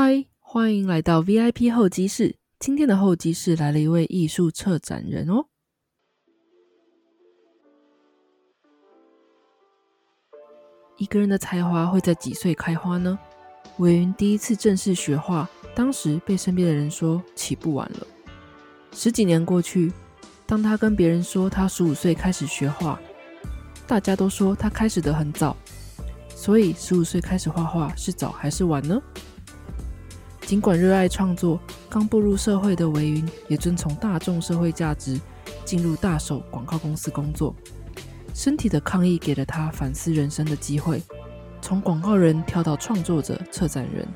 嗨，欢迎来到 VIP 候机室。今天的候机室来了一位艺术策展人哦。一个人的才华会在几岁开花呢？韦云第一次正式学画，当时被身边的人说起步晚了。十几年过去，当他跟别人说他十五岁开始学画，大家都说他开始的很早。所以，十五岁开始画画是早还是晚呢？尽管热爱创作，刚步入社会的维云也遵从大众社会价值，进入大手广告公司工作。身体的抗议给了他反思人生的机会，从广告人跳到创作者、策展人，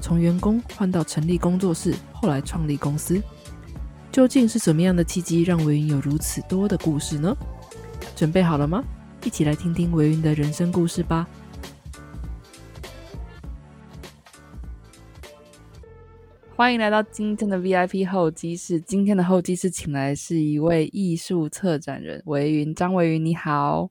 从员工换到成立工作室，后来创立公司。究竟是什么样的契机让维云有如此多的故事呢？准备好了吗？一起来听听维云的人生故事吧。欢迎来到今天的 VIP 候机室。今天的候机室请来是一位艺术策展人维云，张维云，你好。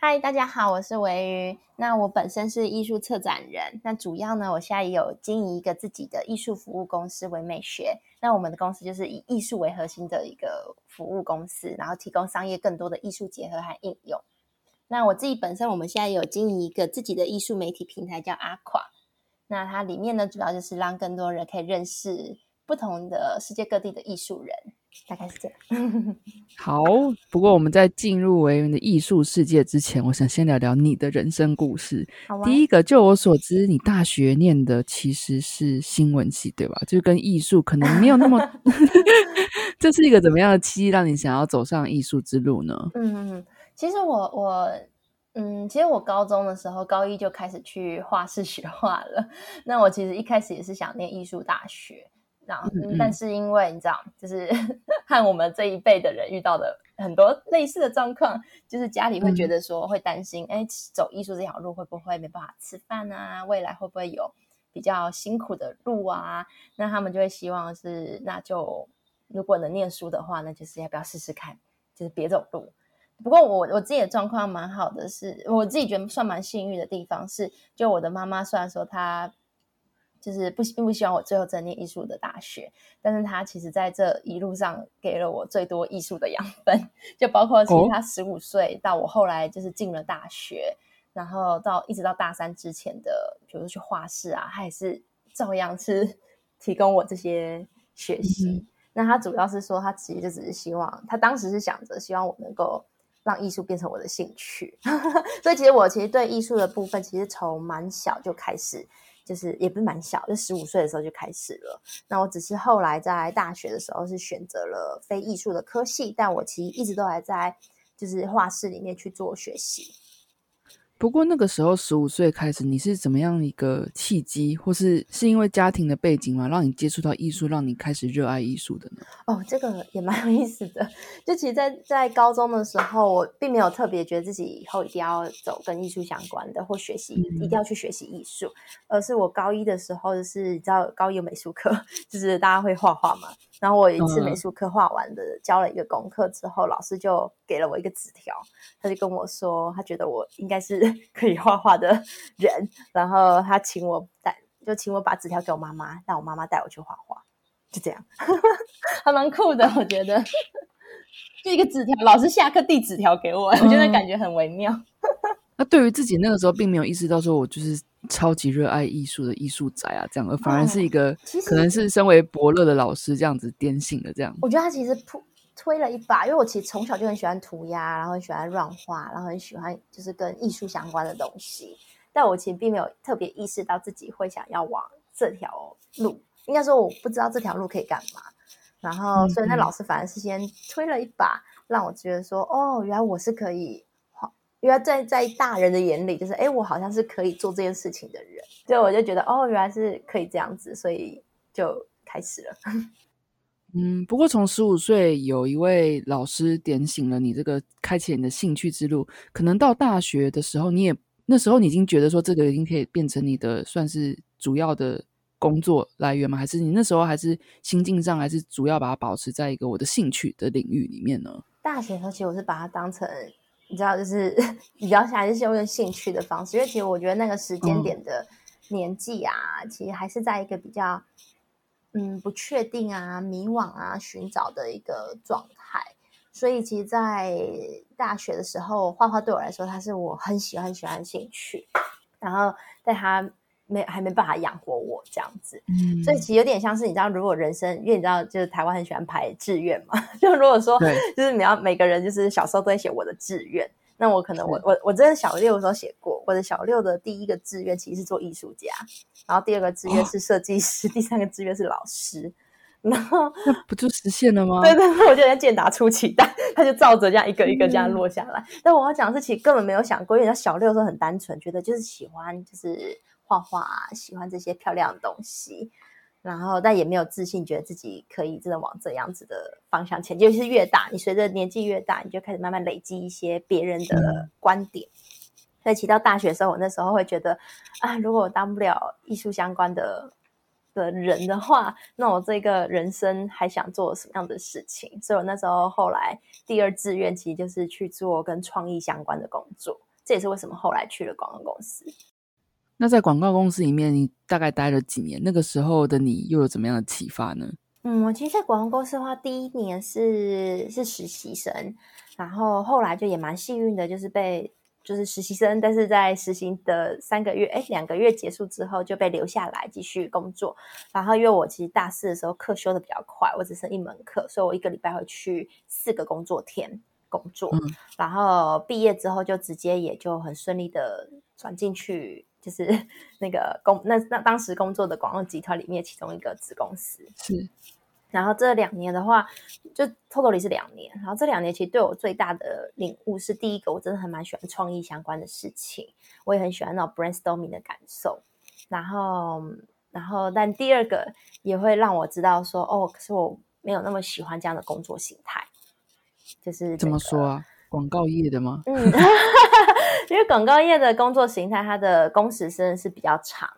嗨，大家好，我是维云。那我本身是艺术策展人，那主要呢，我现在也有经营一个自己的艺术服务公司唯美学。那我们的公司就是以艺术为核心的一个服务公司，然后提供商业更多的艺术结合和应用。那我自己本身，我们现在有经营一个自己的艺术媒体平台，叫阿垮。那它里面呢，主要就是让更多人可以认识不同的世界各地的艺术人，大概是这样。好，不过我们在进入维云的艺术世界之前，我想先聊聊你的人生故事。第一个，就我所知，你大学念的其实是新闻系，对吧？就是跟艺术可能没有那么 这是一个怎么样的契机，让你想要走上艺术之路呢？嗯，其实我我。嗯，其实我高中的时候，高一就开始去画室学画了。那我其实一开始也是想念艺术大学，然后但是因为你知道，就是 和我们这一辈的人遇到的很多类似的状况，就是家里会觉得说会担心，哎，走艺术这条路会不会没办法吃饭啊？未来会不会有比较辛苦的路啊？那他们就会希望是，那就如果能念书的话，那就是要不要试试看，就是别走路。不过我我自己的状况蛮好的，是我自己觉得算蛮幸运的地方是，就我的妈妈虽然说她就是不并不希望我最后在念艺术的大学，但是她其实在这一路上给了我最多艺术的养分，就包括其实她十五岁到我后来就是进了大学，然后到一直到大三之前的，比如说去画室啊，她也是照样是提供我这些学习。那她主要是说，她其实就只是希望，她当时是想着希望我能够。让艺术变成我的兴趣，所以其实我其实对艺术的部分，其实从蛮小就开始，就是也不是蛮小，就十五岁的时候就开始了。那我只是后来在大学的时候是选择了非艺术的科系，但我其实一直都还在就是画室里面去做学习。不过那个时候十五岁开始，你是怎么样一个契机，或是是因为家庭的背景吗，让你接触到艺术，让你开始热爱艺术的呢？哦，这个也蛮有意思的。就其实，在在高中的时候，我并没有特别觉得自己以后一定要走跟艺术相关的，或学习一定要去学习艺术，而是我高一的时候，就是你知道高一有美术课，就是大家会画画嘛。然后我一次美术课画完的，交了一个功课之后，老师就给了我一个纸条，他就跟我说，他觉得我应该是。可以画画的人，然后他请我带，就请我把纸条给我妈妈，让我妈妈带我去画画，就这样，还蛮酷的，我觉得。就一个纸条，老师下课递纸条给我，我觉得感觉很微妙。那对于自己那个时候，并没有意识到说我就是超级热爱艺术的艺术宅啊，这样，而反而是一个，可能是身为伯乐的老师这样子点醒的这样。我觉得他其实推。推了一把，因为我其实从小就很喜欢涂鸦，然后很喜欢乱画，然后很喜欢就是跟艺术相关的东西。但我其实并没有特别意识到自己会想要往这条路，应该说我不知道这条路可以干嘛。然后，所以那老师反而是先推了一把，让我觉得说，哦，原来我是可以画，原来在在大人的眼里，就是哎，我好像是可以做这件事情的人。所以我就觉得，哦，原来是可以这样子，所以就开始了。嗯，不过从十五岁有一位老师点醒了你这个开启你的兴趣之路，可能到大学的时候，你也那时候你已经觉得说这个已经可以变成你的算是主要的工作来源吗？还是你那时候还是心境上还是主要把它保持在一个我的兴趣的领域里面呢？大学的时候，其实我是把它当成你知道，就是 比较还是用兴趣的方式，因为其实我觉得那个时间点的年纪啊，其实还是在一个比较嗯不确定啊、迷惘啊、寻找的一个状态。所以，其实，在大学的时候，画画对我来说，它是我很喜欢、很喜欢的兴趣。然后，在它没还没办法养活我这样子，嗯，所以其实有点像是你知道，如果人生，因为你知道，就是台湾很喜欢排志愿嘛，就如果说，就是你要每个人就是小时候都会写我的志愿，那我可能我我我真的小六的时候写过，我的小六的第一个志愿其实是做艺术家，然后第二个志愿是设计师，第三个志愿是老师。然后那不就实现了吗？对对对，我觉得健达出奇蛋，他就照着这样一个一个这样落下来。但我要讲的是，其实根本没有想过，因为他小六的时候很单纯，觉得就是喜欢就是画画，喜欢这些漂亮的东西。然后但也没有自信，觉得自己可以真的往这样子的方向前进。就是越大，你随着年纪越大，你就开始慢慢累积一些别人的观点。所以，提到大学的时候，我那时候会觉得啊，如果我当不了艺术相关的。的人的话，那我这个人生还想做什么样的事情？所以我那时候后来第二志愿其实就是去做跟创意相关的工作，这也是为什么后来去了广告公司。那在广告公司里面，你大概待了几年？那个时候的你又有怎么样的启发呢？嗯，我其实，在广告公司的话，第一年是是实习生，然后后来就也蛮幸运的，就是被。就是实习生，但是在实习的三个月，哎，两个月结束之后就被留下来继续工作。然后因为我其实大四的时候课修的比较快，我只剩一门课，所以我一个礼拜会去四个工作天工作。然后毕业之后就直接也就很顺利的转进去，就是 那个工那那当时工作的广告集团里面其中一个子公司是。然后这两年的话，就 totally 是两年。然后这两年其实对我最大的领悟是，第一个我真的很蛮喜欢创意相关的事情，我也很喜欢那种 brainstorming 的感受。然后，然后，但第二个也会让我知道说，哦，可是我没有那么喜欢这样的工作形态。就是怎么说啊？广告业的吗？嗯，因为广告业的工作形态，它的工时真的是比较长。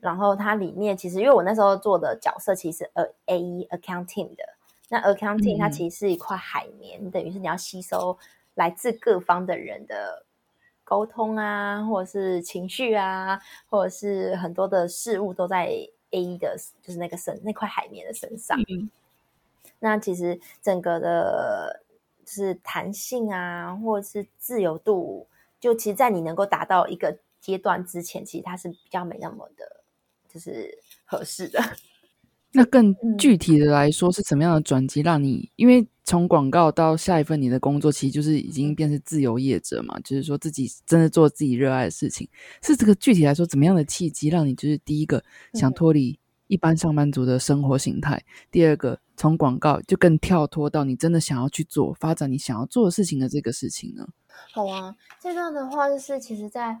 然后它里面其实，因为我那时候做的角色其实呃 A E accounting 的，那 accounting 它其实是一块海绵，等于是你要吸收来自各方的人的沟通啊，或者是情绪啊，或者是很多的事物都在 A E 的，就是那个身那块海绵的身上。那其实整个的，就是弹性啊，或者是自由度，就其实，在你能够达到一个阶段之前，其实它是比较没那么的。就是合适的。那更具体的来说，是什么样的转机让你？因为从广告到下一份你的工作，其实就是已经变成自由业者嘛，就是说自己真的做自己热爱的事情。是这个具体来说，怎么样的契机让你就是第一个想脱离一般上班族的生活形态？第二个从广告就更跳脱到你真的想要去做发展你想要做的事情的这个事情呢？好啊，这段的话就是其实，在。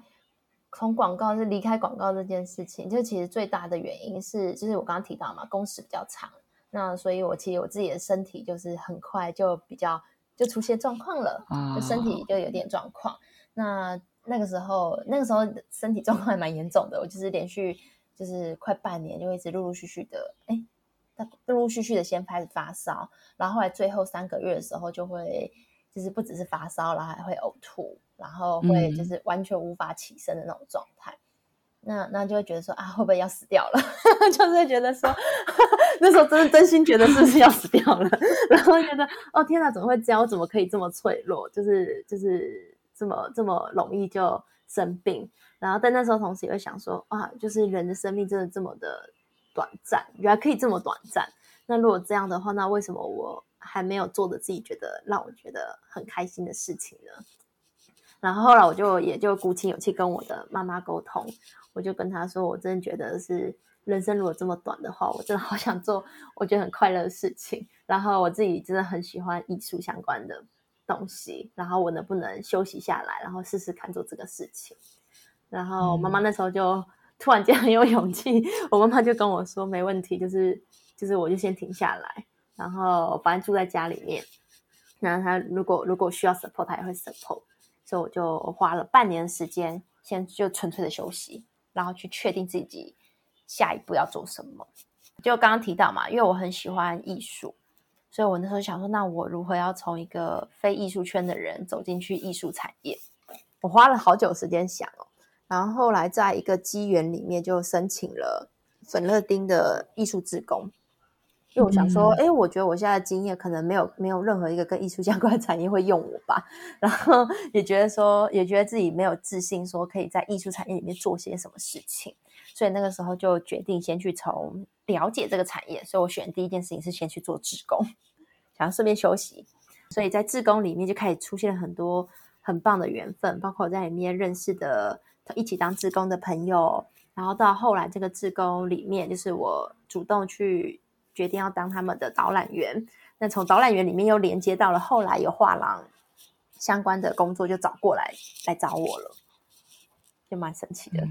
从广告是离开广告这件事情，就其实最大的原因是，就是我刚刚提到嘛，工时比较长，那所以我其实我自己的身体就是很快就比较就出现状况了，就身体就有点状况。那那个时候，那个时候身体状况还蛮严重的，我就是连续就是快半年就一直陆陆续续的，哎，陆陆续续的先开始发烧，然后后来最后三个月的时候就会。就是不只是发烧，然后还会呕吐，然后会就是完全无法起身的那种状态。那那就会觉得说啊，会不会要死掉了？就是觉得说 那时候真的真心觉得是不是要死掉了？然后觉得哦天哪，怎么会这样？我怎么可以这么脆弱？就是就是这么这么容易就生病？然后但那时候同时也会想说啊，就是人的生命真的这么的短暂，原来可以这么短暂。那如果这样的话，那为什么我？还没有做的自己觉得让我觉得很开心的事情呢。然后后来我就也就鼓起勇气跟我的妈妈沟通，我就跟她说，我真的觉得是人生如果这么短的话，我真的好想做我觉得很快乐的事情。然后我自己真的很喜欢艺术相关的东西，然后我能不能休息下来，然后试试看做这个事情。然后妈妈那时候就突然间很有勇气，我妈妈就跟我说，没问题，就是就是我就先停下来。然后反正住在家里面，然后他如果如果需要 support，他也会 support，所以我就花了半年时间，先就纯粹的休息，然后去确定自己下一步要做什么。就刚刚提到嘛，因为我很喜欢艺术，所以我那时候想说，那我如何要从一个非艺术圈的人走进去艺术产业？我花了好久时间想哦，然后后来在一个机缘里面就申请了粉乐丁的艺术志工。因为我想说，哎，我觉得我现在的经验可能没有没有任何一个跟艺术相关的产业会用我吧。然后也觉得说，也觉得自己没有自信，说可以在艺术产业里面做些什么事情。所以那个时候就决定先去从了解这个产业。所以我选第一件事情是先去做志工，想要顺便休息。所以在志工里面就开始出现了很多很棒的缘分，包括我在里面认识的一起当志工的朋友。然后到后来这个志工里面，就是我主动去。决定要当他们的导览员，那从导览员里面又连接到了后来有画廊相关的工作，就找过来来找我了，就蛮神奇的。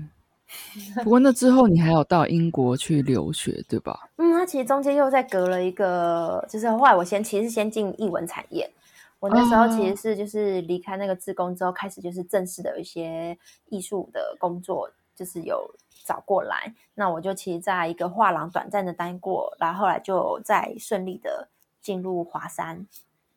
不过那之后你还有到英国去留学，对吧？嗯，那其实中间又再隔了一个，就是后来我先其实先进译文产业，我那时候其实是就是离开那个自工之后，开始就是正式的有一些艺术的工作，就是有。找过来，那我就其实在一个画廊短暂的待过，然后后来就再顺利的进入华山，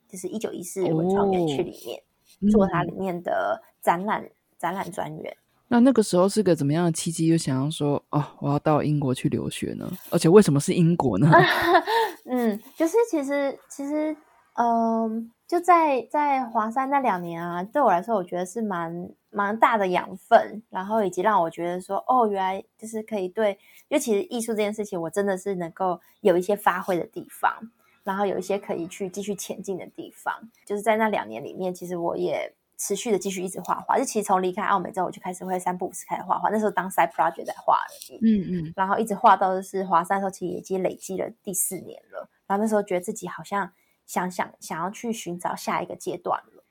就是一九一四文创园区里面做它里面的展览展览专员。那那个时候是个怎么样的契机，就想要说哦，我要到英国去留学呢？而且为什么是英国呢？嗯，就是其实其实嗯。就在在华山那两年啊，对我来说，我觉得是蛮蛮大的养分，然后以及让我觉得说，哦，原来就是可以对，因为其实艺术这件事情，我真的是能够有一些发挥的地方，然后有一些可以去继续前进的地方。就是在那两年里面，其实我也持续的继续一直画画。就其实从离开澳美之后，我就开始会三步五次开始画画。那时候当 side project 在画而已，嗯嗯，然后一直画到就是华山的时候，其实已经累积了第四年了。然后那时候觉得自己好像。想想想要去寻找下一个阶段了，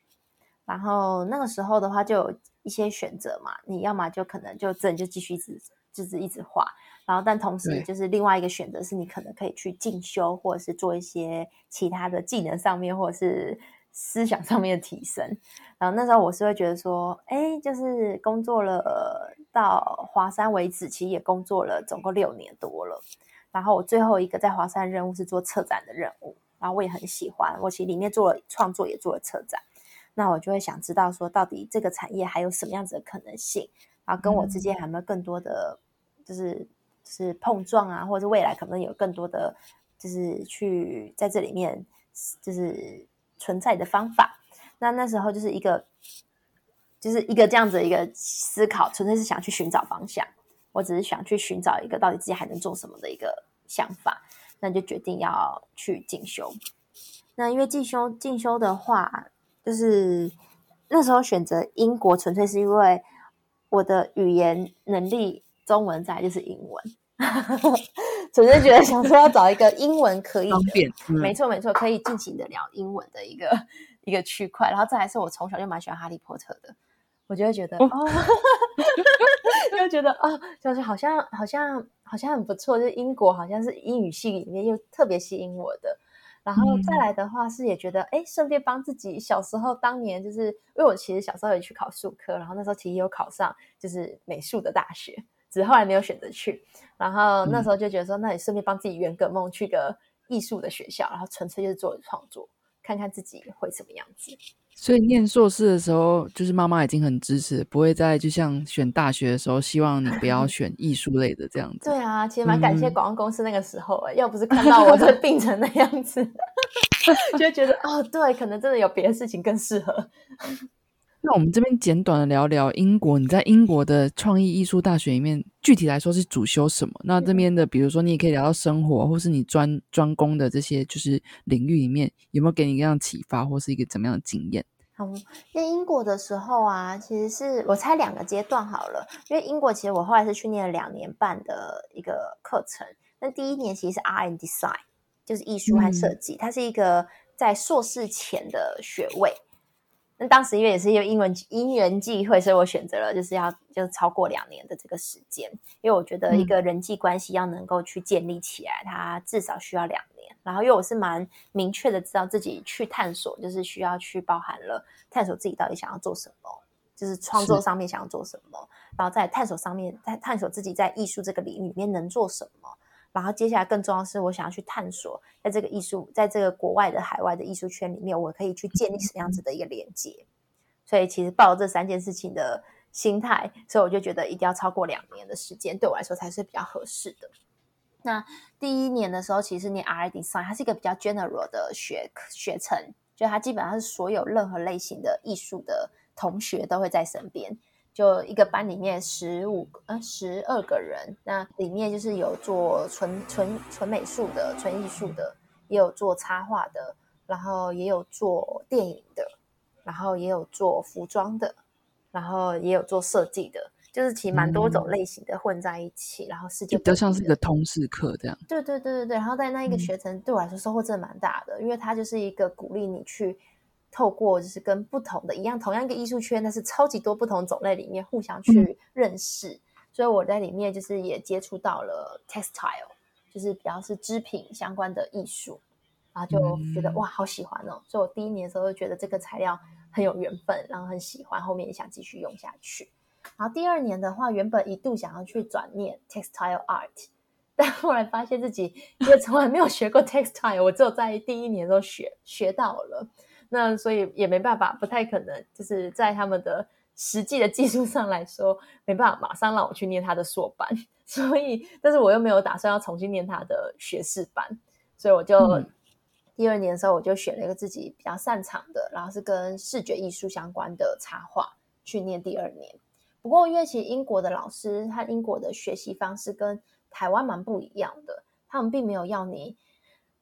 然后那个时候的话，就有一些选择嘛。你要么就可能就真就继续一直就是一直画，然后但同时就是另外一个选择是你可能可以去进修，或者是做一些其他的技能上面，或者是思想上面的提升。然后那时候我是会觉得说，哎，就是工作了到华山为止，其实也工作了总共六年多了。然后我最后一个在华山任务是做策展的任务。然后我也很喜欢，我其实里面做了创作，也做了策展。那我就会想知道说，到底这个产业还有什么样子的可能性？然后跟我之间有没有更多的，就是是碰撞啊，或者是未来可能有更多的，就是去在这里面就是存在的方法。那那时候就是一个，就是一个这样子一个思考，纯粹是想去寻找方向。我只是想去寻找一个到底自己还能做什么的一个想法。那就决定要去进修。那因为进修进修的话，就是那时候选择英国，纯粹是因为我的语言能力，中文在就是英文，纯粹觉得想说要找一个英文可以，没错没错，可以尽情的聊英文的一个一个区块。然后再来是我从小就蛮喜欢哈利波特的，我就会觉得哦，就觉得啊，就是好像好像。好像很不错，就是英国好像是英语系里面又特别吸引我的。然后再来的话是也觉得，哎，顺便帮自己小时候当年就是因为我其实小时候也去考数科，然后那时候其实有考上就是美术的大学，只是后来没有选择去。然后那时候就觉得说，那你顺便帮自己圆个梦，去个艺术的学校，然后纯粹就是做创作，看看自己会什么样子。所以念硕士的时候，就是妈妈已经很支持，不会再就像选大学的时候，希望你不要 选艺术类的这样子。对啊，其实蛮感谢广告公司那个时候，要不是看到我这 病成那样子，就觉得哦，对，可能真的有别的事情更适合。那我们这边简短的聊聊英国。你在英国的创意艺术大学里面，具体来说是主修什么？那这边的，比如说你也可以聊到生活，或是你专专攻的这些就是领域里面，有没有给你一样启发，或是一个怎么样的经验？好，在英国的时候啊，其实是我猜两个阶段好了。因为英国其实我后来是去念了两年半的一个课程。那第一年其实是 R and Design，就是艺术和设计，它是一个在硕士前的学位。那当时因为也是因为英文因缘际会，所以我选择了就是要就是超过两年的这个时间，因为我觉得一个人际关系要能够去建立起来，它至少需要两年。然后因为我是蛮明确的知道自己去探索，就是需要去包含了探索自己到底想要做什么，就是创作上面想要做什么，然后在探索上面在探索自己在艺术这个领域里面能做什么。然后接下来更重要的是我想要去探索，在这个艺术，在这个国外的海外的艺术圈里面，我可以去建立什么样子的一个连接。所以其实抱这三件事情的心态，所以我就觉得一定要超过两年的时间，对我来说才是比较合适的。那第一年的时候，其实念 Art Design，它是一个比较 general 的学学程，就它基本上是所有任何类型的艺术的同学都会在身边。就一个班里面十五呃十二个人，那里面就是有做纯纯纯美术的、纯艺术的，也有做插画的，然后也有做电影的，然后也有做服装的，然后也有做设计的。就是其实蛮多种类型的混在一起，然后世界比较像是一个通识课这样。对对对对对，然后在那一个学程对我来说收获真的蛮大的，因为它就是一个鼓励你去透过就是跟不同的一样同样一个艺术圈，但是超级多不同种类里面互相去认识。所以我在里面就是也接触到了 textile，就是比较是织品相关的艺术，然后就觉得哇好喜欢哦。所以我第一年的时候就觉得这个材料很有缘分，然后很喜欢，后面也想继续用下去。然后第二年的话，原本一度想要去转念 textile art，但后来发现自己因为从来没有学过 textile，我只有在第一年都学学到了，那所以也没办法，不太可能就是在他们的实际的技术上来说，没办法马上让我去念他的硕班，所以但是我又没有打算要重新念他的学士班，所以我就第二年的时候我就选了一个自己比较擅长的，然后是跟视觉艺术相关的插画去念第二年。不过，因为其实英国的老师和英国的学习方式跟台湾蛮不一样的，他们并没有要你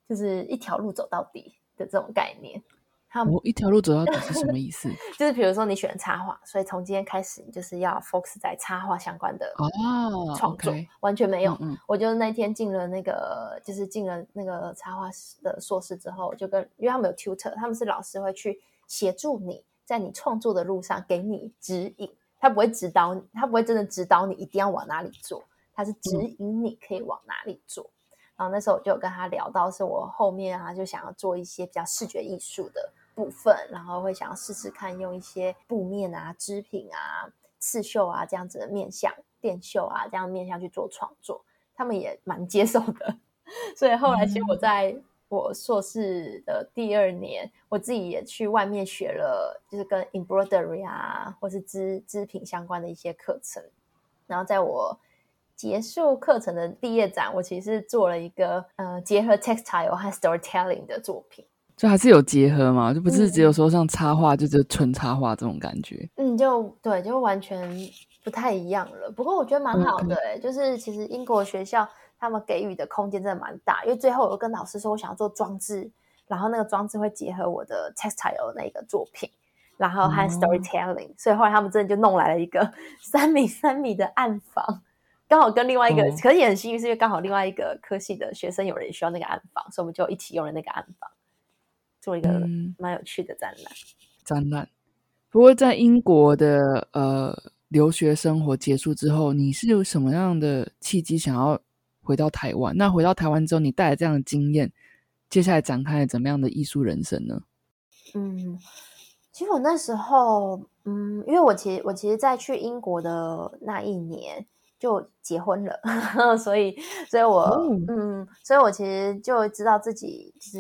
就是一条路走到底的这种概念。他们一条路走到底是什么意思？就是比如说你选插画，所以从今天开始你就是要 focus 在插画相关的哦创作，完全没有。嗯我就那天进了那个，就是进了那个插画的硕士之后，就跟因为他们有 tutor，他们是老师会去协助你在你创作的路上给你指引。他不会指导你，他不会真的指导你一定要往哪里做，他是指引你可以往哪里做。然后那时候我就有跟他聊到，是我后面啊就想要做一些比较视觉艺术的部分，然后会想要试试看用一些布面啊、织品啊、刺绣啊这样子的面相、电绣啊这样面相去做创作，他们也蛮接受的。所以后来其实我在。我硕士的第二年，我自己也去外面学了，就是跟 embroidery 啊，或是织织品相关的一些课程。然后在我结束课程的毕业展，我其实做了一个呃结合 textile 和 storytelling 的作品。就还是有结合嘛，就不是只有说像插画，就是纯插画这种感觉。嗯，就对，就完全不太一样了。不过我觉得蛮好的，哎，就是其实英国学校。他们给予的空间真的蛮大，因为最后我跟老师说，我想要做装置，然后那个装置会结合我的 textile 那个作品，然后和 storytelling，所以后来他们真的就弄来了一个 三米三米的暗房，刚好跟另外一个，可是也很幸运，是因为刚好另外一个科系的学生有人需要那个暗房，所以我们就一起用了那个暗房，做一个蛮有趣的展览。展览。不过在英国的呃留学生活结束之后，你是有什么样的契机想要？回到台湾，那回到台湾之后，你带来这样的经验，接下来展开了怎么样的艺术人生呢？嗯，其实我那时候，嗯，因为我其实我其实，在去英国的那一年就结婚了，所以，所以我，嗯，所以我其实就知道自己是，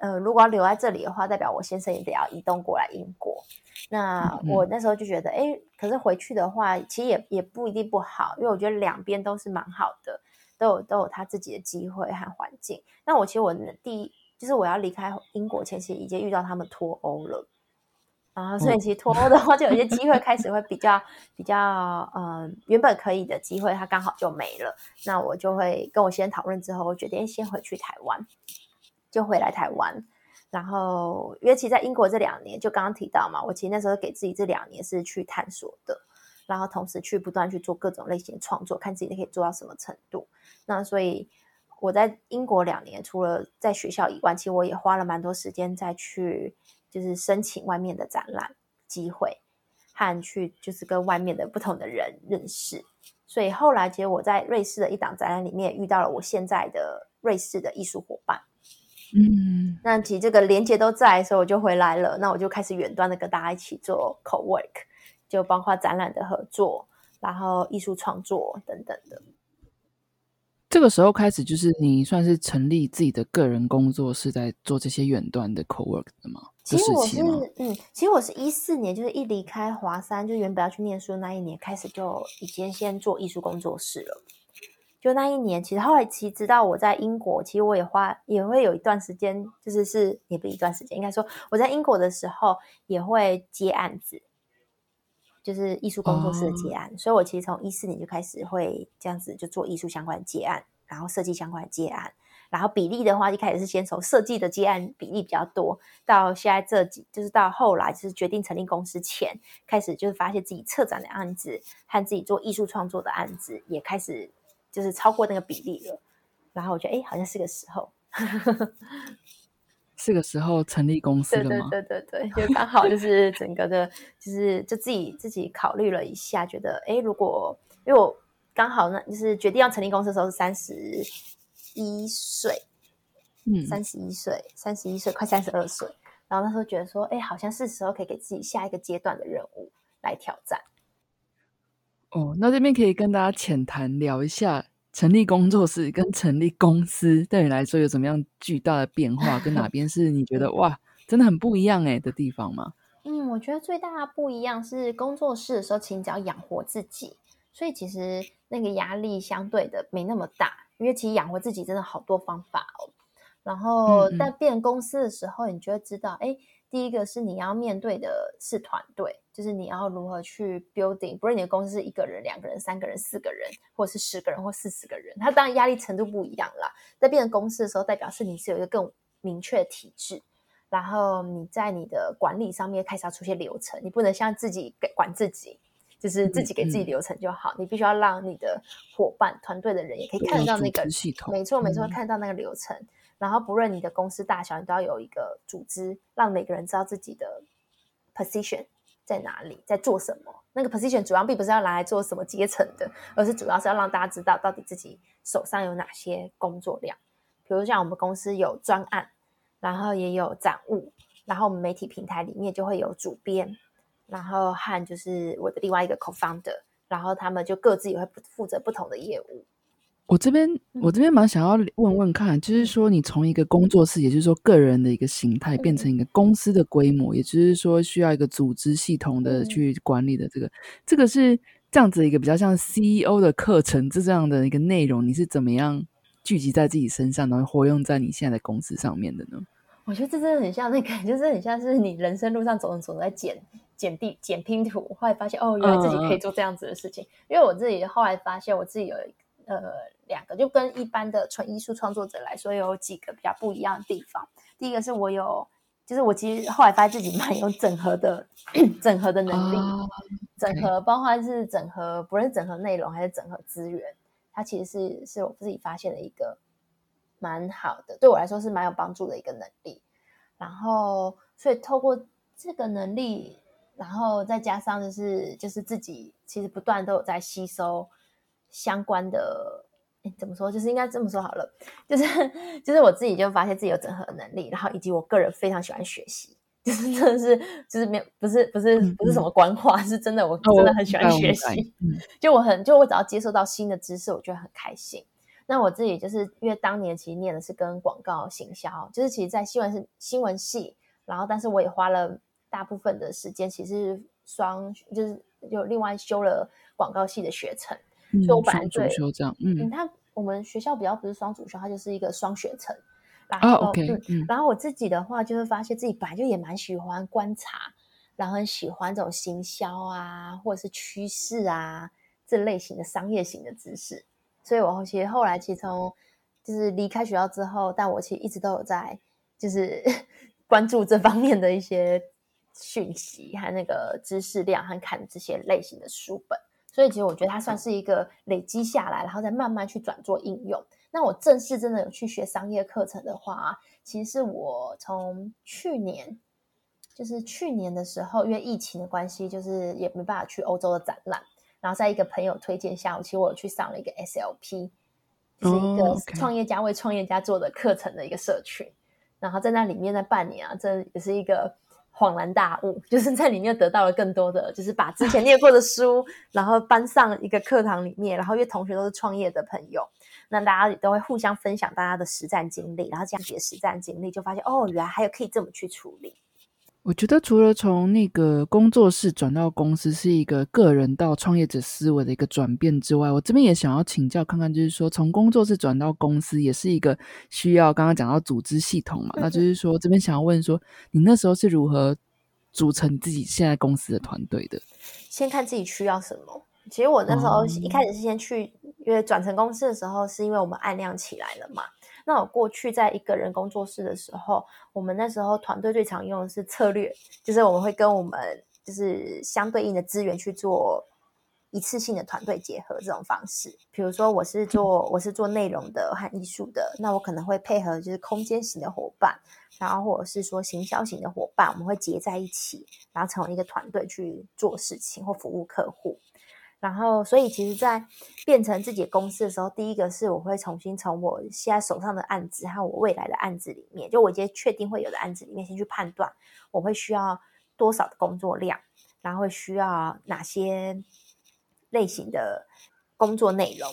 呃，如果要留在这里的话，代表我先生也得要移动过来英国。那我那时候就觉得，哎，可是回去的话，其实也也不一定不好，因为我觉得两边都是蛮好的。都有都有他自己的机会和环境。那我其实我第一就是我要离开英国前，其实已经遇到他们脱欧了然后，所以其实脱欧的话，就有些机会开始会比较比较呃，原本可以的机会，它刚好就没了。那我就会跟我先讨论之后，我决定先回去台湾，就回来台湾。然后，因为其实在英国这两年，就刚刚提到嘛，我其实那时候给自己这两年是去探索的。然后同时去不断去做各种类型的创作，看自己可以做到什么程度。那所以我在英国两年，除了在学校以外，其实我也花了蛮多时间再去就是申请外面的展览机会，和去就是跟外面的不同的人认识。所以后来其实我在瑞士的一档展览里面遇到了我现在的瑞士的艺术伙伴。嗯，那其实这个连接都在，所以我就回来了。那我就开始远端的跟大家一起做 co work。就包括展览的合作，然后艺术创作等等的。这个时候开始，就是你算是成立自己的个人工作室，在做这些远端的 co work 的吗？其实我是嗯，其实我是一四年，就是一离开华山，就原本要去念书那一年开始，就已经先做艺术工作室了。就那一年，其实后来其实知道我在英国，其实我也花也会有一段时间，就是是也不一段时间，应该说我在英国的时候也会接案子，就是艺术工作室的接案。所以我其实从一四年就开始会这样子就做艺术相关的接案，然后设计相关的接案。然后比例的话，一开始是先从设计的接案比例比较多，到现在这几，就是到后来就是决定成立公司前，开始就是发现自己策展的案子和自己做艺术创作的案子也开始就是超过那个比例了。然后我觉得，哎，好像是个时候，是个时候成立公司了吗？对对对对，就刚好就是 整个的，就是就自己自己考虑了一下，觉得，哎，如果因为我刚好呢就是决定要成立公司的时候是三十。一岁，嗯，三十一岁，三十一岁，快三十二岁。然后那时候觉得说，哎，好像是时候可以给自己下一个阶段的任务来挑战。哦，那这边可以跟大家浅谈聊一下，成立工作室跟成立公司对你来说有怎么样巨大的变化？跟哪边是你觉得哇，真的很不一样哎的地方吗？嗯，我觉得最大的不一样是工作室的时候，其实只要养活自己，所以其实那个压力相对的没那么大。因为其实养活自己真的好多方法哦，然后在变公司的时候，你就会知道，哎，第一个是你要面对的是团队，就是你要如何去 building，不论你的公司是一个人、两个人、三个人、四个人，或者是十个人或四十个人，它当然压力程度不一样啦。在变成公司的时候，代表是你是有一个更明确的体制，然后你在你的管理上面开始要出现流程，你不能像自己给管自己。就是自己给自己流程就好，你必须要让你的伙伴、团队的人也可以看得到那个系统。没错，没错，看到那个流程。然后不论你的公司大小，你都要有一个组织，让每个人知道自己的 position 在哪里，在做什么。那个 position 主要并不是要拿来做什么阶层的，而是主要是要让大家知道到底自己手上有哪些工作量。比如像我们公司有专案，然后也有展务，然后我们媒体平台里面就会有主编。然后和就是我的另外一个 co-founder，然后他们就各自也会负责不同的业务。我这边我这边蛮想要问问看，就是说你从一个工作室，也就是说个人的一个形态，变成一个公司的规模，也就是说需要一个组织系统的去管理的这个，这个是这样子一个比较像 CEO 的课程，这这样的一个内容，你是怎么样聚集在自己身上，然后活用在你现在的公司上面的呢？我觉得这真的很像那个，就是很像是你人生路上走着走在捡捡地捡拼图，后来发现哦，原来自己可以做这样子的事情。因为我自己后来发现，我自己有呃两个，就跟一般的纯艺术创作者来说，有几个比较不一样的地方。第一个是我有，就是我其实后来发现自己蛮有整合的 整合的能力，整合包括是整合，不论是整合内容还是整合资源，它其实是是我自己发现的一个。蛮好的，对我来说是蛮有帮助的一个能力。然后，所以透过这个能力，然后再加上就是就是自己其实不断都有在吸收相关的，怎么说？就是应该这么说好了，就是就是我自己就发现自己有整合能力，然后以及我个人非常喜欢学习，就是真的是就是没有不是不是不是什么官话，是真的我真的很喜欢学习。就我很就我只要接受到新的知识，我就很开心。那我自己就是因为当年其实念的是跟广告行销，就是其实，在新闻是新闻系，然后但是我也花了大部分的时间，其实双就是有另外修了广告系的学程，所以我本来主修这样，嗯，他我们学校比较不是双主修，它就是一个双学程，然后嗯，然后我自己的话就会发现自己本来就也蛮喜欢观察，然后很喜欢这种行销啊，或者是趋势啊这类型的商业型的知识。所以，我其实后来其实从就是离开学校之后，但我其实一直都有在就是 关注这方面的一些讯息和那个知识量，和看这些类型的书本。所以，其实我觉得它算是一个累积下来，然后再慢慢去转做应用。那我正式真的有去学商业课程的话，其实是我从去年，就是去年的时候，因为疫情的关系，就是也没办法去欧洲的展览。然后在一个朋友推荐下，我其实我去上了一个 SLP，是一个创业家为创业家做的课程的一个社群。然后在那里面那半年啊，这也是一个恍然大悟，就是在里面得到了更多的，就是把之前念过的书，然后搬上一个课堂里面。然后因为同学都是创业的朋友，那大家都会互相分享大家的实战经历，然后这样子的实战经历，就发现哦，原来还有可以这么去处理。我觉得除了从那个工作室转到公司是一个个人到创业者思维的一个转变之外，我这边也想要请教看看，就是说从工作室转到公司也是一个需要刚刚讲到组织系统嘛，那就是说这边想要问说，你那时候是如何组成自己现在公司的团队的？先看自己需要什么。其实我那时候一开始是先去，因为转成公司的时候，是因为我们按量起来了嘛。那我过去在一个人工作室的时候，我们那时候团队最常用的是策略，就是我们会跟我们就是相对应的资源去做一次性的团队结合这种方式。比如说我是做我是做内容的和艺术的，那我可能会配合就是空间型的伙伴，然后或者是说行销型的伙伴，我们会结在一起，然后成为一个团队去做事情或服务客户。然后，所以其实，在变成自己公司的时候，第一个是我会重新从我现在手上的案子和我未来的案子里面，就我已经确定会有的案子里面，先去判断我会需要多少的工作量，然后会需要哪些类型的工作内容。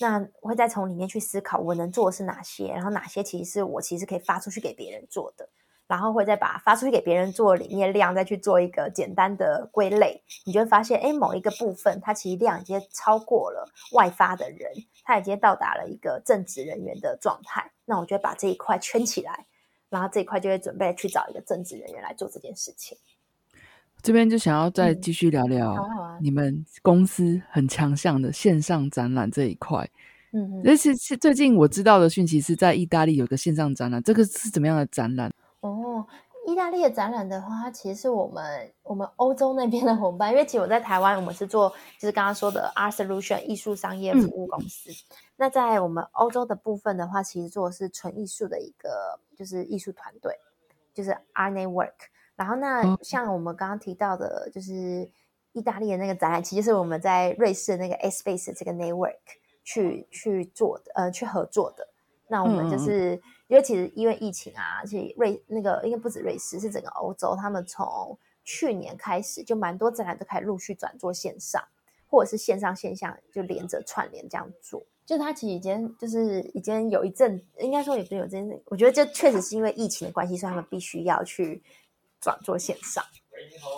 那我会再从里面去思考我能做的是哪些，然后哪些其实是我其实可以发出去给别人做的。然后会再把发出去给别人做里面量，再去做一个简单的归类，你就会发现，哎，某一个部分它其实量已经超过了外发的人，它已经到达了一个正职人员的状态。那我就会把这一块圈起来，然后这一块就会准备去找一个正职人员来做这件事情。这边就想要再继续聊聊你们公司很强项的线上展览这一块。嗯，而且是最近我知道的讯息是在意大利有个线上展览，这个是怎么样的展览？哦，意大利的展览的话，它其实是我们我们欧洲那边的伙伴，因为其实我在台湾，我们是做就是刚刚说的 Art Solution 艺术商业服务公司。那在我们欧洲的部分的话，其实做的是纯艺术的一个就是艺术团队，就是 Art Network。然后那像我们刚刚提到的，就是意大利的那个展览，其实是我们在瑞士的那个 S Space 这个 Network 去去做的，呃，去合作的。那我们就是。因为其实因为疫情啊，而且瑞那个应该不止瑞士，是整个欧洲，他们从去年开始就蛮多展览都开始陆续转做线上，或者是线上线下就连着串联这样做。就他其实已经就是已经有一阵，应该说也不是有阵，我觉得这确实是因为疫情的关系，所以他们必须要去转做线上。你好，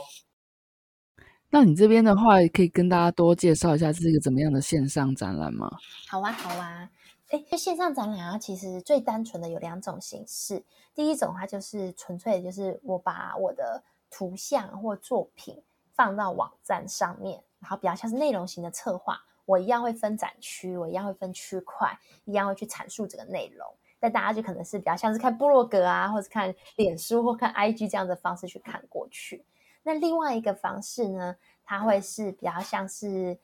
那你这边的话，可以跟大家多介绍一下是一个怎么样的线上展览吗？好啊，好啊。哎，就线上展览啊，其实最单纯的有两种形式。第一种，它就是纯粹的就是我把我的图像或作品放到网站上面，然后比较像是内容型的策划，我一样会分展区，我一样会分区块，一样会去阐述这个内容。但大家就可能是比较像是看部落格啊，或者看脸书或看 IG 这样的方式去看过去。那另外一个方式呢，它会是比较像是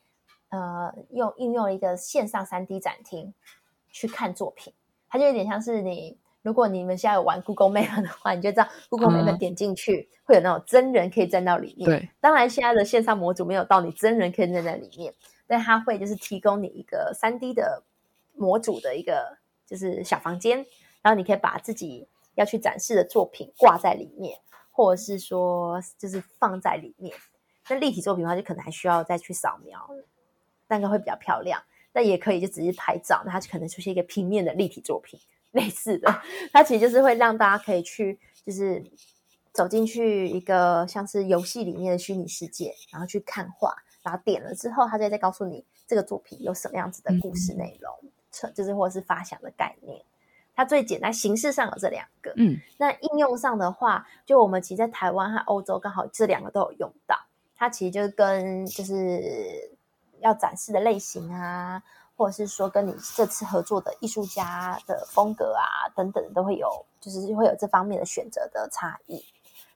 呃用应用一个线上三 D 展厅。去看作品，它就有点像是你，如果你们现在有玩 Google Map 的话，你就知道 Google Map 点进去会有那种真人可以站到里面。对，当然现在的线上模组没有到你真人可以站在里面，但它会就是提供你一个三 D 的模组的一个就是小房间，然后你可以把自己要去展示的作品挂在里面，或者是说就是放在里面。那立体作品的话，就可能还需要再去扫描，那个会比较漂亮。那也可以，就只是拍照，那它就可能出现一个平面的立体作品，类似的。它其实就是会让大家可以去，就是走进去一个像是游戏里面的虚拟世界，然后去看画，然后点了之后，它再再告诉你这个作品有什么样子的故事内容，就是或者是发想的概念。它最简单形式上有这两个，嗯，那应用上的话，就我们其实在台湾和欧洲刚好这两个都有用到。它其实就跟就是。要展示的类型啊，或者是说跟你这次合作的艺术家的风格啊等等，都会有，就是会有这方面的选择的差异。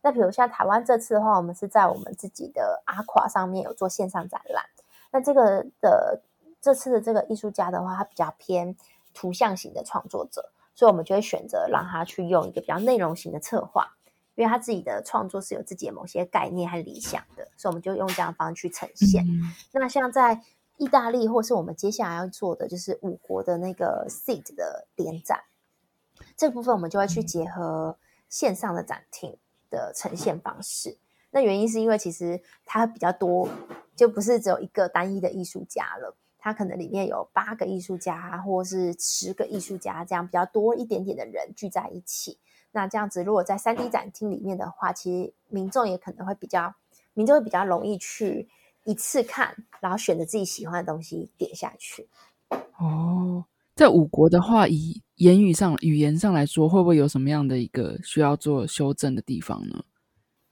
那比如像台湾这次的话，我们是在我们自己的阿垮上面有做线上展览。那这个的这次的这个艺术家的话，他比较偏图像型的创作者，所以我们就会选择让他去用一个比较内容型的策划，因为他自己的创作是有自己的某些概念和理想的。所以我们就用这样方式去呈现。那像在意大利，或是我们接下来要做的，就是五国的那个 Seed 的联展，这部分我们就会去结合线上的展厅的呈现方式。那原因是因为其实它比较多，就不是只有一个单一的艺术家了，它可能里面有八个艺术家，或是十个艺术家这样比较多一点点的人聚在一起。那这样子，如果在三 D 展厅里面的话，其实民众也可能会比较，民众会比较容易去一次看，然后选择自己喜欢的东西点下去。哦，在五国的话，以言语上、语言上来说，会不会有什么样的一个需要做修正的地方呢？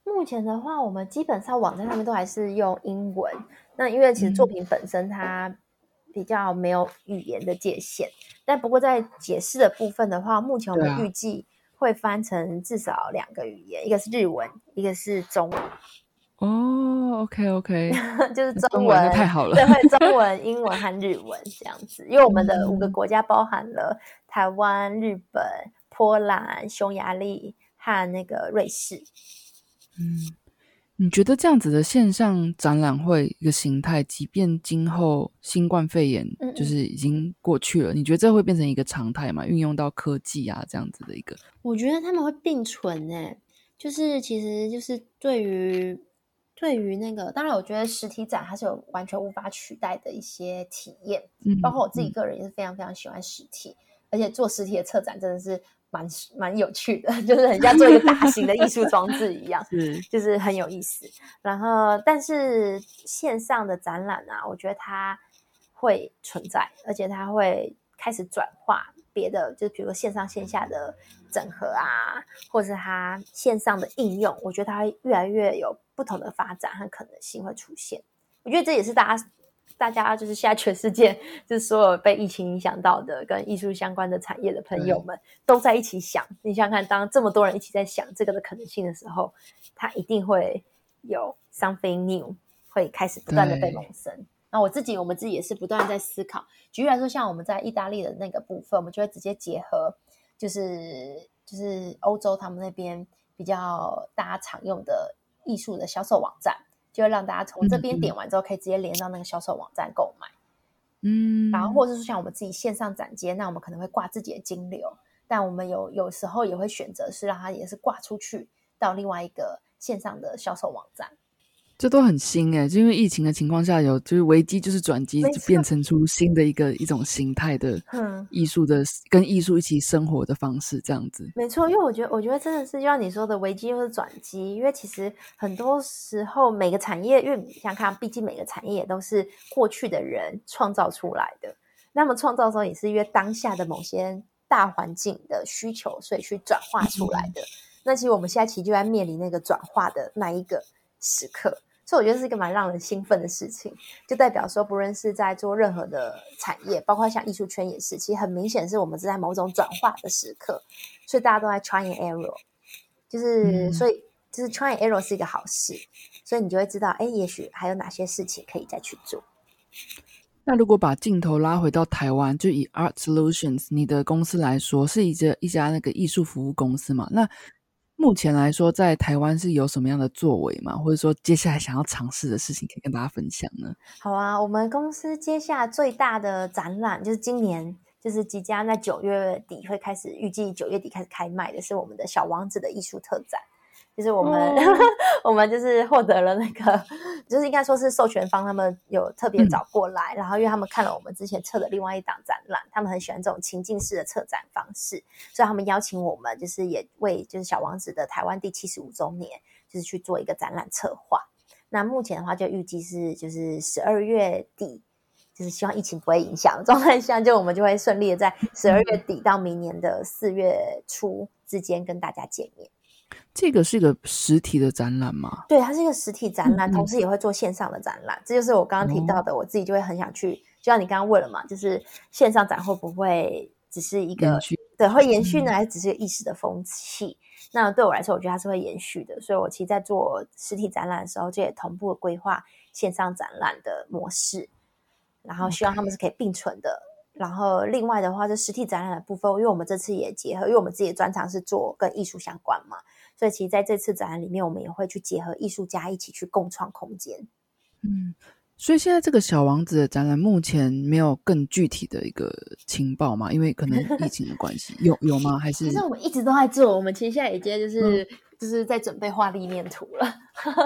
目前的话，我们基本上网站上面都还是用英文。那因为其实作品本身它比较没有语言的界限，但不过在解释的部分的话，目前我们预计会翻成至少两个语言，一个是日文，一个是中文。哦，OK OK，就是中文太好了，对，会中文、英文和日文这样子。因为我们的五个国家包含了台湾、日本、波兰、匈牙利和那个瑞士。嗯，你觉得这样子的线上展览会一个形态，即便今后新冠肺炎就是已经过去了，你觉得这会变成一个常态吗？运用到科技啊，这样子的一个？我觉得他们会并存诶，就是其实就是对于。对于那个，当然，我觉得实体展还是有完全无法取代的一些体验。嗯，包括我自己个人也是非常非常喜欢实体，而且做实体的策展真的是蛮蛮有趣的，就是很像做一个大型的艺术装置一样，嗯就是很有意思。然后，但是线上的展览啊，我觉得它会存在，而且它会开始转化别的，就比如线上线下的整合啊，或者是它线上的应用，我觉得它越来越有。不同的发展和可能性会出现，我觉得这也是大家，大家就是现在全世界，就是所有被疫情影响到的跟艺术相关的产业的朋友们，都在一起想。你想想看，当这么多人一起在想这个的可能性的时候，它一定会有 something new 会开始不断的被萌生。那我自己，我们自己也是不断在思考。举例来说，像我们在意大利的那个部分，我们就会直接结合，就是就是欧洲他们那边比较大家常用的。艺术的销售网站，就会让大家从这边点完之后，可以直接连到那个销售网站购买。嗯，然后或者是像我们自己线上展间，那我们可能会挂自己的金流，但我们有有时候也会选择是让它也是挂出去到另外一个线上的销售网站。这都很新哎，就因为疫情的情况下，有就是危机就是转机，就变成出新的一个一种形态的 艺术的跟艺术一起生活的方式，这样子。没错，因为我觉得我觉得真的是就像你说的，危机又是转机，因为其实很多时候每个产业，因为想看，毕竟每个产业都是过去的人创造出来的，那么创造的时候也是因为当下的某些大环境的需求，所以去转化出来的。那其实我们现在其实就在面临那个转化的那一个。时刻，所以我觉得是一个蛮让人兴奋的事情，就代表说，不论是在做任何的产业，包括像艺术圈也是，其实很明显是我们是在某种转化的时刻，所以大家都在 try and error，就是所以就是 try and error 是一个好事，所以你就会知道，哎，也许还有哪些事情可以再去做。那如果把镜头拉回到台湾，就以 Art Solutions 你的公司来说，是一家一家那个艺术服务公司嘛？那目前来说，在台湾是有什么样的作为吗？或者说，接下来想要尝试的事情，可以跟大家分享呢？好啊，我们公司接下来最大的展览，就是今年，就是即将在九月底会开始，预计九月底开始开卖的，是我们的小王子的艺术特展。就是我们，我们就是获得了那个，就是应该说是授权方，他们有特别找过来，然后因为他们看了我们之前测的另外一档展览，他们很喜欢这种情境式的策展方式，所以他们邀请我们，就是也为就是小王子的台湾第七十五周年，就是去做一个展览策划。那目前的话，就预计是就是十二月底，就是希望疫情不会影响状态下，就我们就会顺利的在十二月底到明年的四月初之间跟大家见面。这个是一个实体的展览吗？对，它是一个实体展览，同时也会做线上的展览。这就是我刚刚提到的，我自己就会很想去。就像你刚刚问了嘛，就是线上展会不会只是一个对会延续呢，还是只是一时的风气？那对我来说，我觉得它是会延续的。所以我其实，在做实体展览的时候，就也同步规划线上展览的模式，然后希望他们是可以并存的。然后另外的话，就实体展览的部分，因为我们这次也结合，因为我们自己的专长是做跟艺术相关嘛。所以，其实在这次展览里面，我们也会去结合艺术家一起去共创空间。嗯，所以现在这个小王子的展览目前没有更具体的一个情报嘛？因为可能疫情的关系，有有吗？还是其实我们一直都在做，我们其实现在已经就是就是在准备画立面图了。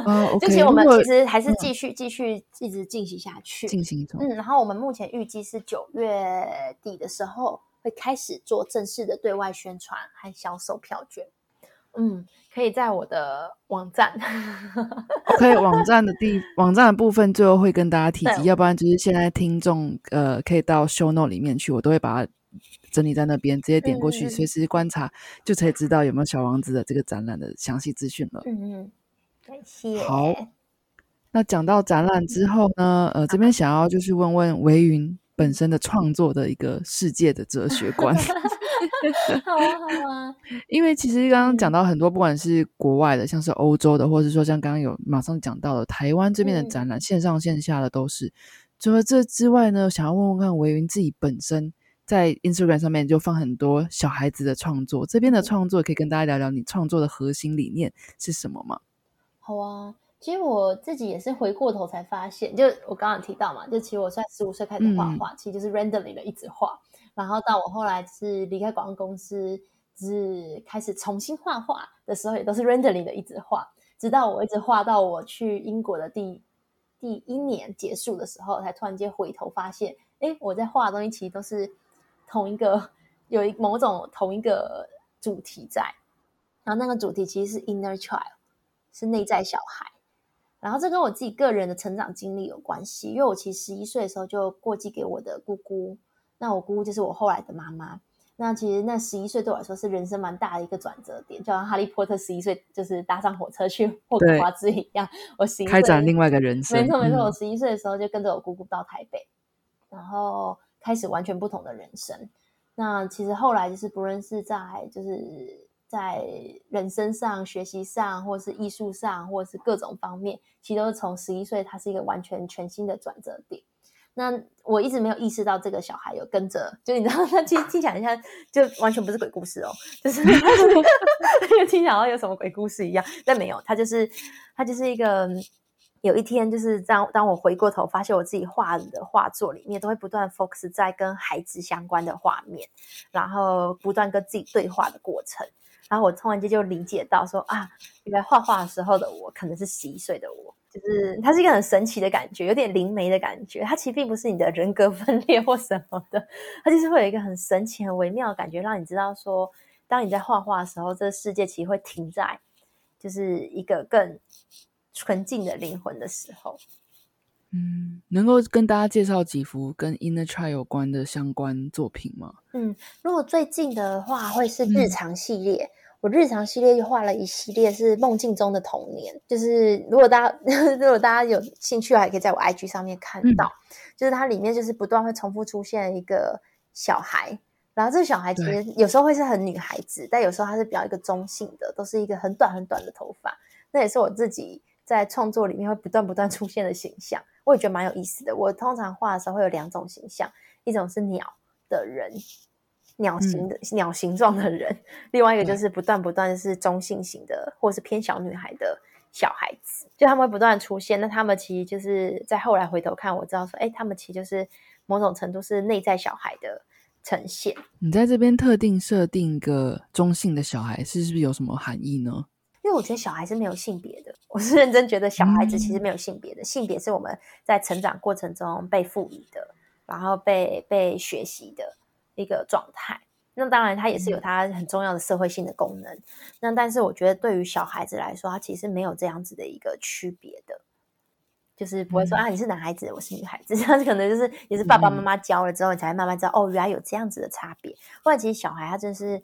哦，就其实我们其实还是继续继续一直进行下去，进行中。嗯，然后我们目前预计是九月底的时候会开始做正式的对外宣传和销售票券。嗯，可以在我的网站。OK，网站的地网站的部分最后会跟大家提及，要不然就是现在听众呃可以到 Show Note 里面去，我都会把它整理在那边，直接点过去，随时观察就可以知道有没有小王子的这个展览的详细资讯了。嗯嗯，感谢。好，那讲到展览之后呢，呃，这边想要就是问问维云本身的创作的一个世界的哲学观。好啊，好啊。因为其实刚刚讲到很多，不管是国外的，像是欧洲的，或者是说像刚刚有马上讲到的台湾这边的展览，线上线下的都是。除了这之外呢，想要问问看维云自己本身在 Instagram 上面就放很多小孩子的创作，这边的创作可以跟大家聊聊你创作的核心理念是什么吗？好啊，其实我自己也是回过头才发现，就我刚刚提到嘛，就其实我在十五岁开始画画，其实就是 randomly 的一直画。然后到我后来是离开广告公司，是开始重新画画的时候，也都是 rendering 的一直画，直到我一直画到我去英国的第第一年结束的时候，才突然间回头发现，哎，我在画的东西其实都是同一个，有一某种同一个主题在，然后那个主题其实是 inner child，是内在小孩，然后这跟我自己个人的成长经历有关系，因为我其实十一岁的时候就过继给我的姑姑。那我姑姑就是我后来的妈妈。那其实那十一岁对我来说是人生蛮大的一个转折点，就像哈利波特十一岁就是搭上火车去霍格华兹一样。我十一岁开展另外一个人生。没错没错，我十一岁的时候就跟着我姑姑到台北，然后开始完全不同的人生。那其实后来就是不论是在就是在人生上、学习上，或是艺术上，或者是各种方面，其实都是从十一岁，它是一个完全全新的转折点。那我一直没有意识到这个小孩有跟着，就你知道，他听听起来像就完全不是鬼故事哦，就是 听起来好像有什么鬼故事一样，但没有，他就是他就是一个有一天就是当当我回过头发现我自己画的画作里面都会不断 focus 在跟孩子相关的画面，然后不断跟自己对话的过程，然后我突然间就理解到说啊，原来画画的时候的我可能是十一岁的我。就是它是一个很神奇的感觉，有点灵媒的感觉。它其实并不是你的人格分裂或什么的，它就是会有一个很神奇、很微妙的感觉，让你知道说，当你在画画的时候，这个世界其实会停在就是一个更纯净的灵魂的时候。嗯，能够跟大家介绍几幅跟 Inner Child 有关的相关作品吗？嗯，如果最近的话，会是日常系列。我日常系列就画了一系列是梦境中的童年，就是如果大家 如果大家有兴趣，还可以在我 IG 上面看到，就是它里面就是不断会重复出现一个小孩，然后这个小孩其实有时候会是很女孩子，但有时候他是比较一个中性的，都是一个很短很短的头发，那也是我自己在创作里面会不断不断出现的形象，我也觉得蛮有意思的。我通常画的时候会有两种形象，一种是鸟的人。鸟形的鸟形状的人，另外一个就是不断不断是中性型的，或是偏小女孩的小孩子，就他们会不断出现。那他们其实就是在后来回头看，我知道说，哎，他们其实就是某种程度是内在小孩的呈现。你在这边特定设定一个中性的小孩，是是不是有什么含义呢？因为我觉得小孩是没有性别的，我是认真觉得小孩子其实没有性别的，性别是我们在成长过程中被赋予的，然后被被学习的。一个状态，那当然它也是有它很重要的社会性的功能。那但是我觉得对于小孩子来说，他其实没有这样子的一个区别的，就是不会说啊你是男孩子，我是女孩子，这样子可能就是也是爸爸妈妈教了之后，你才会慢慢知道哦，原来有这样子的差别。不然其实小孩他真是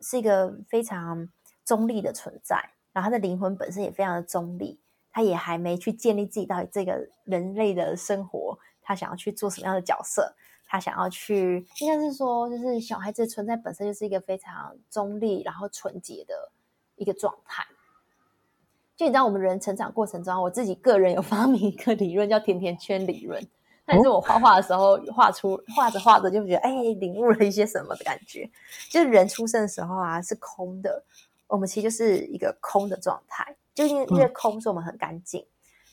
是一个非常中立的存在，然后他的灵魂本身也非常的中立，他也还没去建立自己到底这个人类的生活，他想要去做什么样的角色。他想要去，应该是说，就是小孩子存在本身就是一个非常中立，然后纯洁的一个状态。就你知道，我们人成长过程中，我自己个人有 发明一个理论，叫甜甜圈理论。但是我画画的时候，画出画着画着就觉得，哎，领悟了一些什么的感觉。就是人出生的时候啊，是空的，我们其实就是一个空的状态，就因为空，所以我们很干净。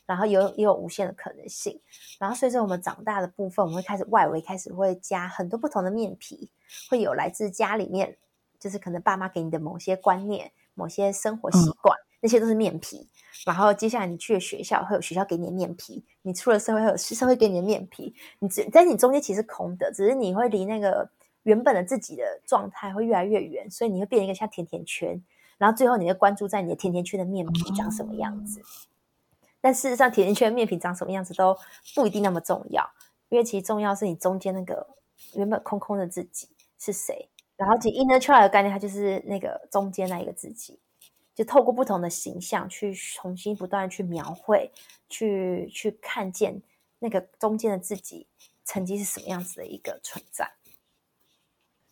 然后有也有无限的可能性，然后随着我们长大的部分，我们会开始外围开始会加很多不同的面皮，会有来自家里面，就是可能爸妈给你的某些观念、某些生活习惯，那些都是面皮。然后接下来你去了学校，会有学校给你的面皮；你出了社会，会有社会给你的面皮。你只在你中间其实空的，只是你会离那个原本的自己的状态会越来越远，所以你会变成一个像甜甜圈。然后最后你会关注在你的甜甜圈的面皮长什么样子。但事实上，甜甜圈面皮长什么样子都不一定那么重要，因为其实重要是你中间那个原本空空的自己是谁。然后，其 inner child 的概念，它就是那个中间那一个自己，就透过不同的形象去重新不断去描绘，去去看见那个中间的自己曾经是什么样子的一个存在。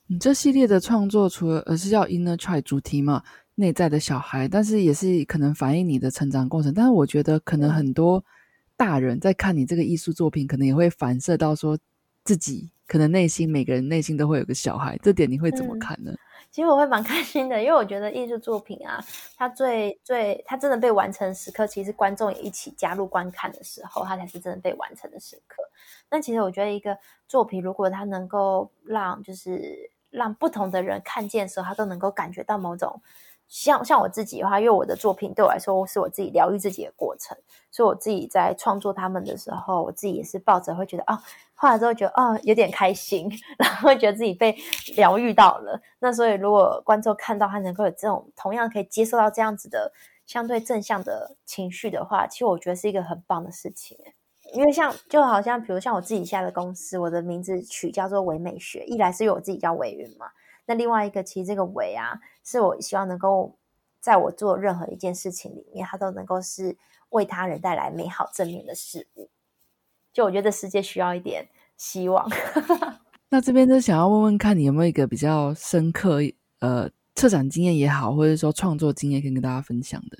你这系列的创作，除了而是叫 inner child 主题嘛？内在的小孩，但是也是可能反映你的成长过程。但是我觉得，可能很多大人在看你这个艺术作品，可能也会反射到说自己可能内心每个人内心都会有个小孩。这点你会怎么看呢？其实我会蛮开心的，因为我觉得艺术作品啊，它最最它真的被完成时刻，其实观众也一起加入观看的时候，它才是真的被完成的时刻。那其实我觉得，一个作品如果它能够让就是让不同的人看见的时候，他都能够感觉到某种。像像我自己的话，因为我的作品对我来说是我自己疗愈自己的过程，所以我自己在创作他们的时候，我自己也是抱着会觉得哦，画了之后觉得哦有点开心，然后会觉得自己被疗愈到了。那所以如果观众看到他能够有这种同样可以接受到这样子的相对正向的情绪的话，其实我觉得是一个很棒的事情。因为像就好像比如像我自己下的公司，我的名字取叫做唯美学，一来是因为我自己叫韦云嘛。那另外一个，其实这个维啊，是我希望能够在我做任何一件事情里面，它都能够是为他人带来美好正面的事物。就我觉得世界需要一点希望。那这边就想要问问看你有没有一个比较深刻呃策展经验也好，或者说创作经验可以跟大家分享的。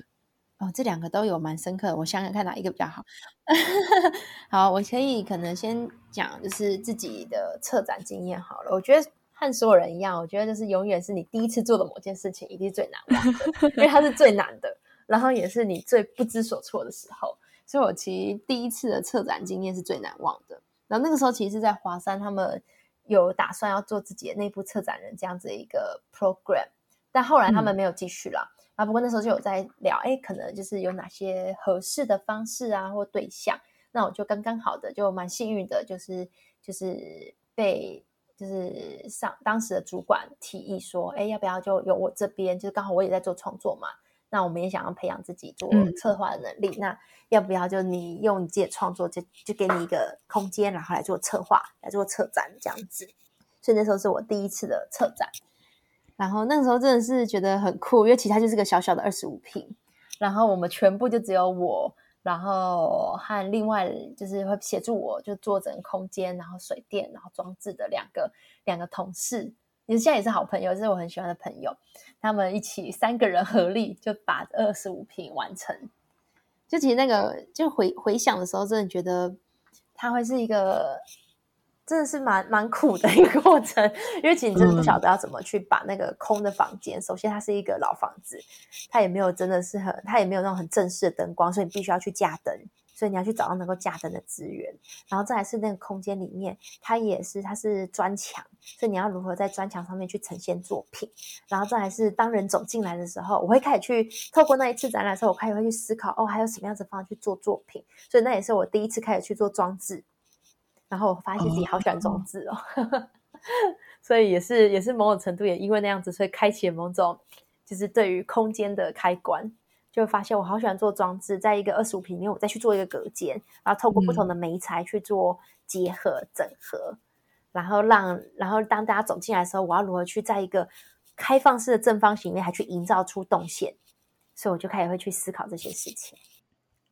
哦，这两个都有蛮深刻的，我想想看哪一个比较好。好，我可以可能先讲就是自己的策展经验好了。我觉得。和所有人一样，我觉得就是永远是你第一次做的某件事情，一定是最难忘的，因为它是最难的，然后也是你最不知所措的时候。所以我其实第一次的策展经验是最难忘的。然后那个时候其实是在华山，他们有打算要做自己的内部策展人这样子一个 program，但后来他们没有继续了。啊，不过那时候就有在聊，哎，可能就是有哪些合适的方式啊，或对象。那我就刚刚好的，就蛮幸运的，就是就是被。就是上当时的主管提议说：“哎，要不要就由我这边？就是刚好我也在做创作嘛，那我们也想要培养自己做策划的能力。那要不要就你用你自己的创作，就就给你一个空间，然后来做策划，来做策展这样子？所以那时候是我第一次的策展，然后那时候真的是觉得很酷，因为其他就是个小小的二十五平，然后我们全部就只有我。”然后和另外就是会协助我就做整个空间，然后水电，然后装置的两个两个同事，也现在也是好朋友，是我很喜欢的朋友。他们一起三个人合力就把二十五平完成。就其实那个就回回想的时候，真的觉得它会是一个。真的是蛮蛮苦的一个过程，因为其实你真的不晓得要怎么去把那个空的房间。首先，它是一个老房子，它也没有真的是很，它也没有那种很正式的灯光，所以你必须要去架灯，所以你要去找到能够架灯的资源。然后再来是那个空间里面，它也是它是砖墙，所以你要如何在砖墙上面去呈现作品。然后再来是当人走进来的时候，我会开始去透过那一次展览的时候，我开始会去思考，哦，还有什么样子方式去做作品。所以那也是我第一次开始去做装置。然后我发现自己好喜欢装置哦，所以也是也是某种程度也因为那样子，所以开启了某种就是对于空间的开关，就发现我好喜欢做装置，在一个二十五平面，我再去做一个隔间，然后透过不同的媒材去做结合整合，然后让然后当大家走进来的时候，我要如何去在一个开放式的正方形里面还去营造出动线，所以我就开始会去思考这些事情。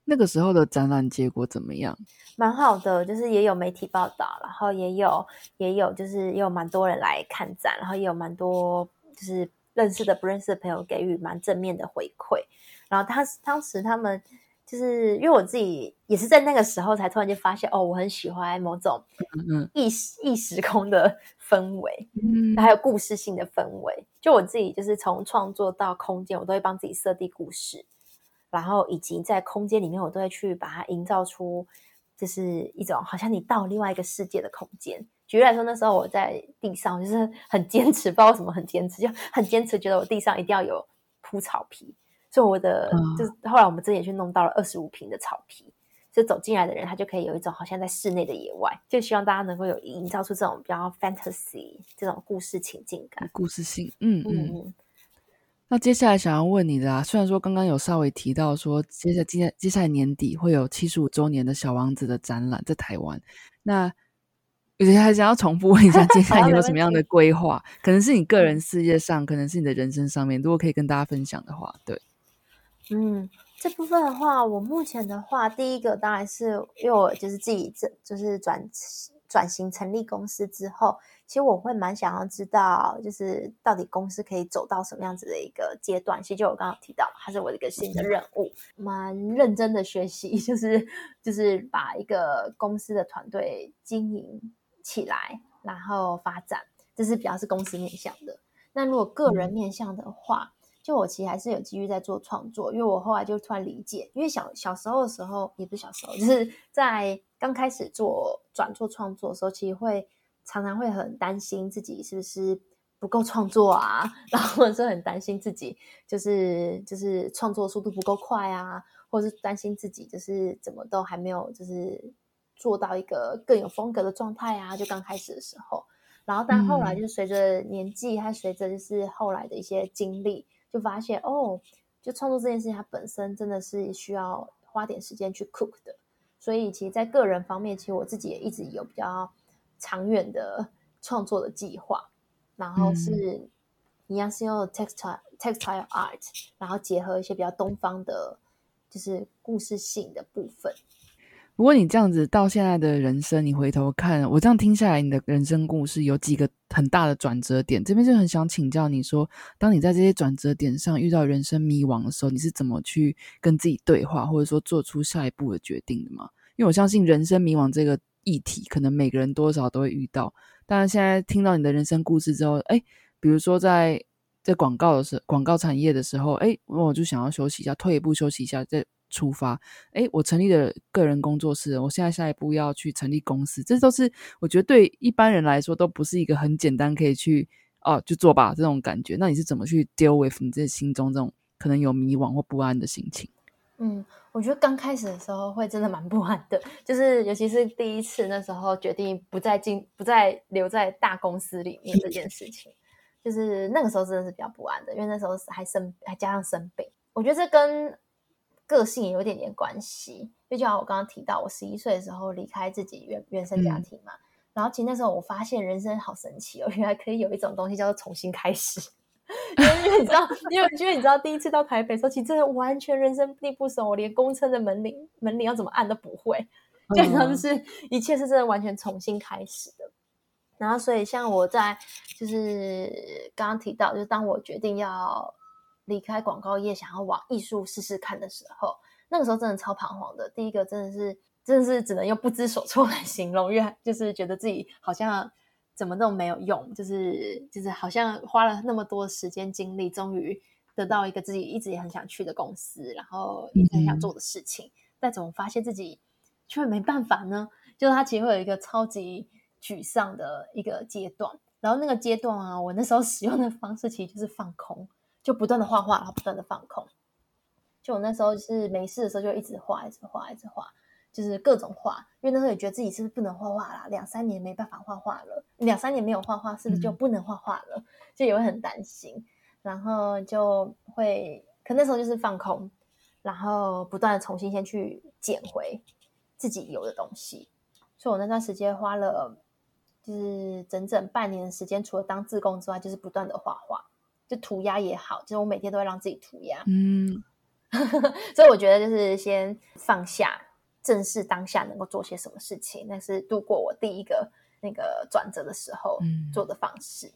那个时候的展览结果怎么样？蛮好的，就是也有媒体报道，然后也有也有就是也有蛮多人来看展，然后也有蛮多就是认识的不认识的朋友给予蛮正面的回馈。然后他当时他们就是因为我自己也是在那个时候才突然间发现，哦，我很喜欢某种异异时空的氛围，嗯，还有故事性的氛围。就我自己就是从创作到空间，我都会帮自己设定故事。然后以及在空间里面，我都会去把它营造出，就是一种好像你到另外一个世界的空间。举例来说，那时候我在地上就是 很坚持，不知道为什么很坚持，就很坚持，觉得我地上一定要有铺草皮。所以我的就是后来我们这也去弄到了二十五平的草皮，就走进来的人他就可以有一种好像在室内的野外。就希望大家能够有营造出这种比较 fantasy 这种故事情境感，故事性，嗯嗯。那接下来想要问你的啊，虽然说刚刚有稍微提到说，接下接接下来年底会有七十五周年的小王子的展览在台湾，那有些还想要重复问一下，接下来你有什么样的 规划？可能是你个人事业上，可能是你的人生上面，如果可以跟大家分享的话，对，嗯，这部分的话，我目前的话，第一个当然是因为我就是自己这就是转转型成立公司之后。其实我会蛮想要知道，就是到底公司可以走到什么样子的一个阶段。其实就我刚刚提到，它是我的一个新的任务，蛮认真的学习，就是就是把一个公司的团队经营起来，然后发展，这是比较是公司面向的。那如果个人面向的话，就我其实还是有机遇在做创作，因为我后来就突然理解，因为小小时候的时候，也不是小时候，就是在刚开始做转做创作的时候，其实会。常常会很担心自己是不是不够创作啊，然后或者是很担心自己就是就是创作速度不够快啊，或者是担心自己就是怎么都还没有就是做到一个更有风格的状态啊。就刚开始的时候，然后但后来就随着年纪，还随着就是后来的一些经历，就发现哦，就创作这件事情它本身真的是需要花点时间去 cook 的。所以其实，在个人方面，其实我自己也一直有比较。长远的 创作的计划，然后是一样是用 textile textile art，然后结合一些比较东方的，就是故事性的部分。不过你这样子到现在的人生，你回头看，我这样听下来，你的人生故事有几个很大的转折点。这边就很想请教你说，当你在这些转折点上遇到人生迷惘的时候，你是怎么去跟自己对话，或者说做出下一步的决定的吗？因为我相信人生迷惘这个。议题可能每个人多少都会遇到，当然现在听到你的人生故事之后，哎，比如说在在广告的时广告产业的时候，哎，我就想要休息一下，退一步休息一下再出发。哎，我成立了个人工作室，我现在下一步要去成立公司，这都是我觉得对一般人来说都不是一个很简单可以去哦就做吧这种感觉。那你是怎么去 deal with 你这心中这种可能有迷惘或不安的心情？嗯，我觉得刚开始的时候会真的蛮不安的，就是尤其是第一次那时候决定不再进、不再留在大公司里面这件事情，就是那个时候真的是比较不安的，因为那时候还生还加上生病，我觉得这跟个性也有点点关系。就像我刚刚提到，我十一岁的时候离开自己原原生家庭嘛，然后其实那时候我发现人生好神奇哦，原来可以有一种东西叫做重新开始。因为你知道，因为因为你知道，第一次到台北时候，其实真的完全人生地不熟，我连公车的门铃门铃要怎么按都不会，就就是一切是真的完全重新开始的。然后，所以像我在就是刚刚提到，就是当我决定要离开广告业，想要往艺术试试看的时候，那个时候真的超彷徨的。第一个真的是真的是只能用不知所措来形容，因为就是觉得自己好像。怎么都没有用，就是就是好像花了那么多时间精力，终于得到一个自己一直也很想去的公司，然后也很想做的事情，但怎么发现自己却没办法呢？就是他其实会有一个超级沮丧的一个阶段，然后那个阶段啊，我那时候使用的方式其实就是放空，就不断的画画，然后不断的放空。就我那时候是没事的时候，就一直画，一直画，一直画。就是各种画，因为那时候也觉得自己是不是不能画画啦，两三年没办法画画了，两三年没有画画，是不是就不能画画了？就也会很担心，然后就会，可那时候就是放空，然后不断的重新先去捡回自己有的东西。所以我那段时间花了，就是整整半年的时间，除了当自工之外，就是不断的画画，就涂鸦也好，就是我每天都会让自己涂鸦。嗯，所以我觉得就是先放下。正视当下能够做些什么事情，那是度过我第一个那个转折的时候做的方式。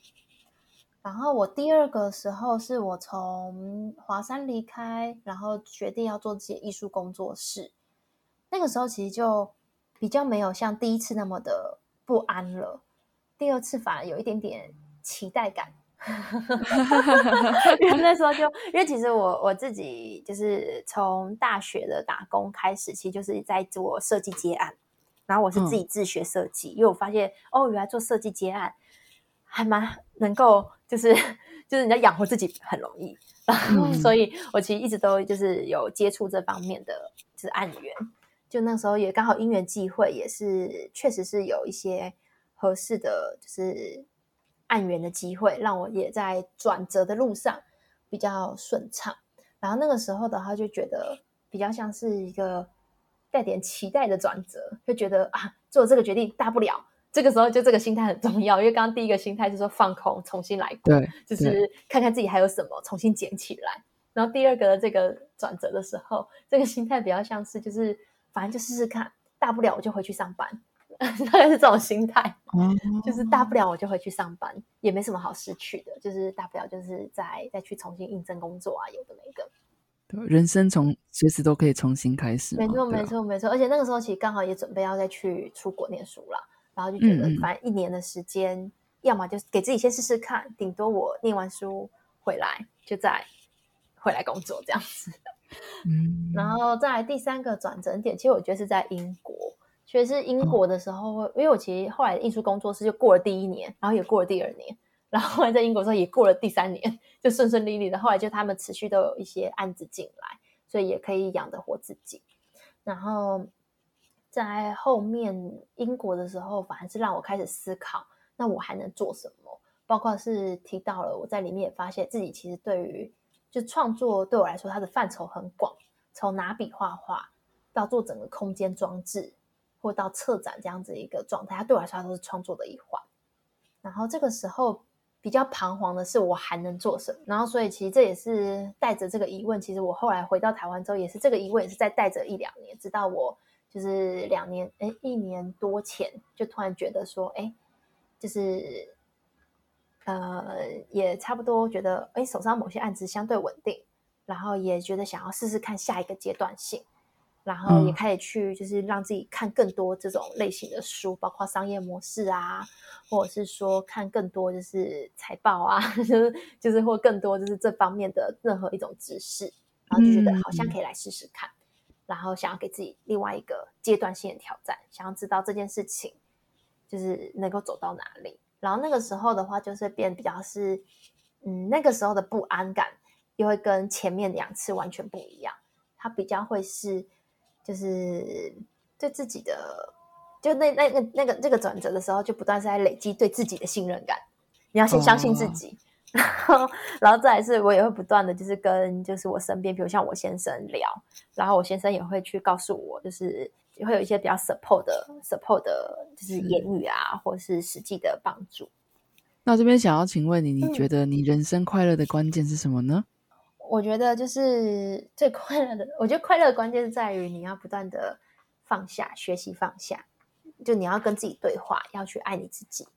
然后我第二个时候是我从华山离开，然后决定要做自己艺术工作室。那个时候其实就比较没有像第一次那么的不安了，第二次反而有一点点期待感。因为那时候就，因为其实我我自己就是从大学的打工开始，其实就是在做设计接案，然后我是自己自学设计，因为我发现哦，原来做设计接案还蛮能够，就是就是人家养活自己很容易，然后所以我其实一直都就是有接触这方面的就是案源，就那时候也刚好因缘际会，也是确实是有一些合适的就是。案源的机会，让我也在转折的路上，比较顺畅。然后那个时候的话，就觉得比较像是一个带点期待的转折，就觉得啊，做这个决定大不了。这个时候就这个心态很重要，因为刚刚第一个心态是说放空，重新来过，对，就是看看自己还有什么，重新捡起来。然后第二个这个转折的时候，这个心态比较像是就是反正就试试看，大不了我就回去上班，大概是这种心态，就是大不了我就回去上班，也没什么好失去的，就是大不了就是再再去重新应征工作啊，有的没的。人生从随时都可以重新开始，没错没错没错。而且那个时候其实刚好也准备要再去出国念书了。然后就觉得，反正一年的时间，要么就给自己先试试看，顶多我念完书回来，就再回来工作这样子。嗯，然后再来第三个转折点，其实我觉得是在英国。其实是英国的时候，因为我其实后来艺术工作室就过了第一年，然后也过了第二年，然后后来在英国时候也过了第三年，就顺顺利利的。后来就他们持续都有一些案子进来，所以也可以养得活自己。然后。在后面英国的时候，反而是让我开始思考，那我还能做什么？包括是提到了我在里面也发现自己其实对于就创作对我来说，它的范畴很广，从拿笔画画到做整个空间装置，或到策展这样子一个状态，它对我来说都是创作的一环。然后这个时候比较彷徨的是，我还能做什么？然后所以其实这也是带着这个疑问，其实我后来回到台湾之后，也是这个疑问也是在带着一两年，直到我。就是两年，哎，一年多前就突然觉得说，哎，就是，呃，也差不多觉得，哎，手上某些案子相对稳定，然后也觉得想要试试看下一个阶段性，然后也开始去就是让自己看更多这种类型的书，包括商业模式啊，或者是说看更多就是财报啊，就是就是或更多就是这方面的任何一种知识，然后就觉得好像可以来试试看。然后想要给自己另外一个阶段性的挑战，想要知道这件事情就是能够走到哪里。然后那个时候的话，就是变比较是，嗯，那个时候的不安感又会跟前面两次完全不一样。它比较会是，就是对自己的，就那那那那个这个转折的时候，就不断是在累积对自己的信任感。你要先相信自己。然后，然后再来是，我也会不断的就是跟就是我身边，比如像我先生聊，然后我先生也会去告诉我，就是会有一些比较 support 的 support 的，就是言语啊，或是实际的帮助。那这边想要请问你，你觉得你人生快乐的关键是什么呢？我觉得就是最快乐的，我觉得快乐的关键是在于你要不断的放下，学习放下，就你要跟自己对话，要去爱你自己。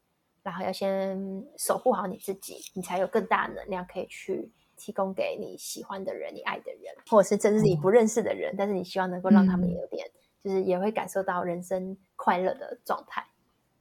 然后要先守护好你自己，你才有更大的能量可以去提供给你喜欢的人、你爱的人，或者是甚至是你不认识的人，但是你希望能够让他们有点，就是也会感受到人生快乐的状态。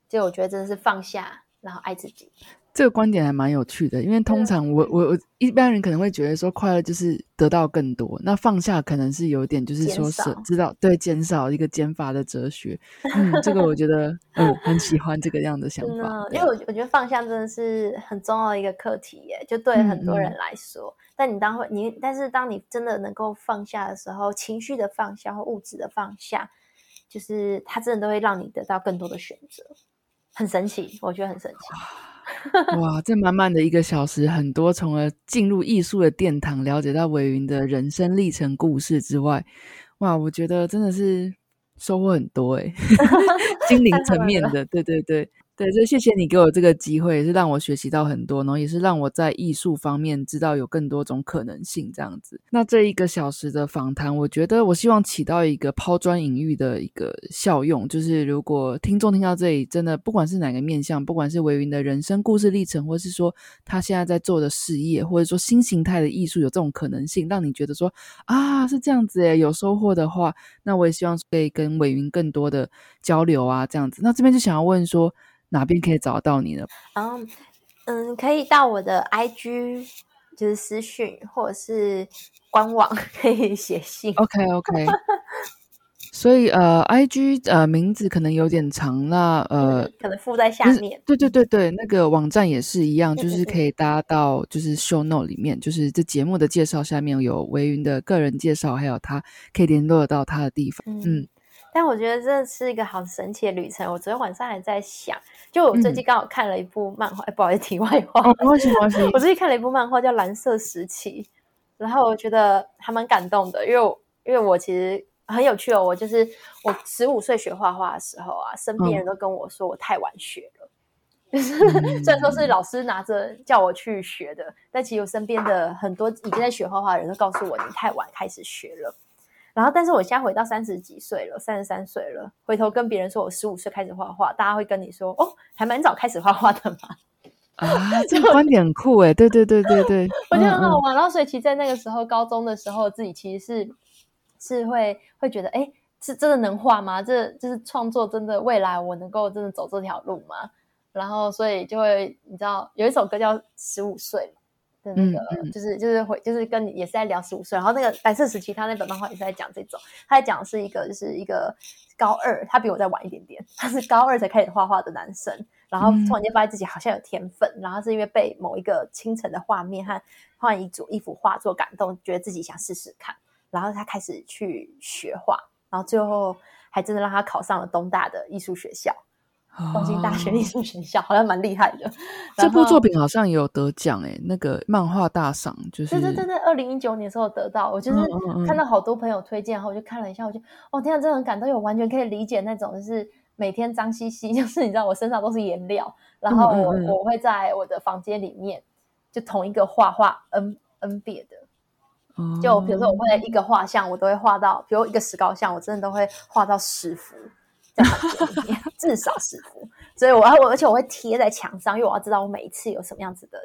就我觉得真的是放下，然后爱自己。这个观点还蛮有趣的，因为通常我我我一般人可能会觉得说快乐就是得到更多，那放下可能是有点就是说是知道对减少一个减法的哲学。嗯，这个我觉得嗯很喜欢这个样的想法，因为我我觉得放下真的是很重要的一个课题耶，就对很多人来说。但你当会你但是当你真的能够放下的时候，情绪的放下或物质的放下，就是它真的都会让你得到更多的选择，很神奇，我觉得很神奇。哇，这满满的一个小时，很多从而进入艺术的殿堂，了解到韦云的人生历程故事之外，哇，我觉得真的是收获很多哎，心灵层面的，对对对。对，就谢谢你给我这个机会，也是让我学习到很多，然后也是让我在艺术方面知道有更多种可能性这样子。那这一个小时的访谈，我觉得我希望起到一个抛砖引玉的一个效用，就是如果听众听到这里，真的不管是哪个面向，不管是维云的人生故事历程，或是说他现在在做的事业，或者说新形态的艺术有这种可能性，让你觉得说啊是这样子诶，有收获的话，那我也希望可以跟伟云更多的交流啊，这样子。那这边就想要问说。哪边可以找到你呢？嗯嗯，可以到我的 IG，就是私讯或者是官网 可以写信。OK OK。所以呃，IG 呃名字可能有点长，那呃可能附在下面。对对对对，那个网站也是一样，就是可以搭到就是 Show Note 里面，就是这节目的介绍下面有维云的个人介绍，还有他可以联络到他的地方。嗯。但我觉得这是一个好神奇的旅程。我昨天晚上还在想，就我最近刚好看了一部漫画，不好意思，题外话，没系没系。我最近看了一部漫画叫《蓝色时期》，然后我觉得还蛮感动的，因为因为我其实很有趣哦。我就是我十五岁学画画的时候啊，身边人都跟我说我太晚学了。就是虽然说是老师拿着叫我去学的，但其实我身边的很多已经在学画画的人都告诉我你太晚开始学了。然后，但是我现在回到三十几岁了，三十三岁了，回头跟别人说我十五岁开始画画，大家会跟你说哦，还蛮早开始画画的嘛。啊，这个观点很酷哎，对对对对对，我觉得很好玩。然后，所以其实，在那个时候，高中的时候，自己其实是是会会觉得，哎，是真的能画吗？这就是创作，真的未来我能够真的走这条路吗？然后，所以就会你知道，有一首歌叫《十五岁》。的那个就是就是会就是跟你也是在聊十五岁，然后那个白色时期他那本漫画也是在讲这种，他在讲是一个就是一个高二，他比我再晚一点点，他是高二才开始画画的男生，然后突然间发现自己好像有天分，然后是因为被某一个清晨的画面和换一组一幅画作感动，觉得自己想试试看，然后他开始去学画，然后最后还真的让他考上了东大的艺术学校。黄金大学艺术学校好像蛮厉害的，这部作品好像也有得奖哎，那个漫画大赏就是对对对对，二零一九年时候得到，我就是看到好多朋友推荐，然后我就看了一下，我就哦天啊，真的很感动，我完全可以理解那种就是每天脏兮兮，就是你知道我身上都是颜料，然后我我会在我的房间里面就同一个画画 n n 别的，就比如说我会一个画像，我都会画到，比如一个石膏像，我真的都会画到十幅。在里面至少十幅，所以我要我而且我会贴在墙上，因为我要知道我每一次有什么样子的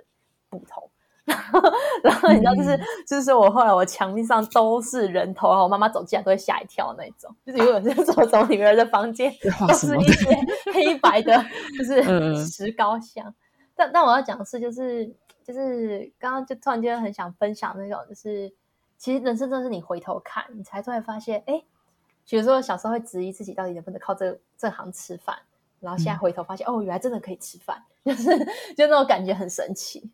不同。然后，然后你知道，就是就是我后来我墙壁上都是人头，然后我妈妈走进来都会吓一跳那种。就是如果是走走女儿的房间，都是一些黑白的，就是石膏像。但但我要讲的是，就是就是刚刚就突然间很想分享那种，就是其实人生真的是你回头看，你才突然发现，哎。比如说小时候会质疑自己到底能不能靠这这行吃饭，然后现在回头发现哦，原来真的可以吃饭，就是就那种感觉很神奇。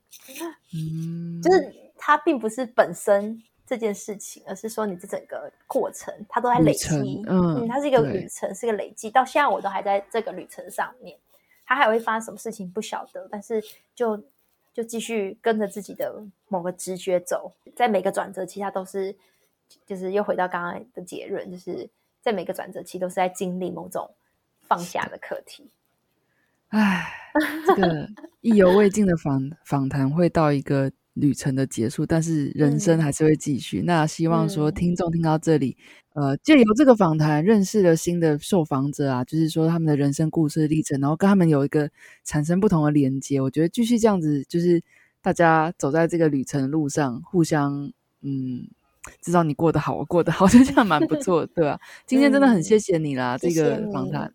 嗯，就是它并不是本身这件事情，而是说你这整个过程它都在累积。嗯，它是一个旅程，是一个累积。到现在我都还在这个旅程上面，它还会发生什么事情不晓得，但是就就继续跟着自己的某个直觉走，在每个转折，其实它都是就是又回到刚刚的结论，就是。在每个转折期，都是在经历某种放下的课题。唉，这个意犹未尽的访 访谈会到一个旅程的结束，但是人生还是会继续。那希望说听众听到这里，呃，借由这个访谈认识了新的受访者啊，就是说他们的人生故事历程，然后跟他们有一个产生不同的连接。我觉得继续这样子，就是大家走在这个旅程路上，互相嗯。知道你过得好，我过得好，就这样蛮不错，对吧？今天真的很谢谢你啦，这个访谈。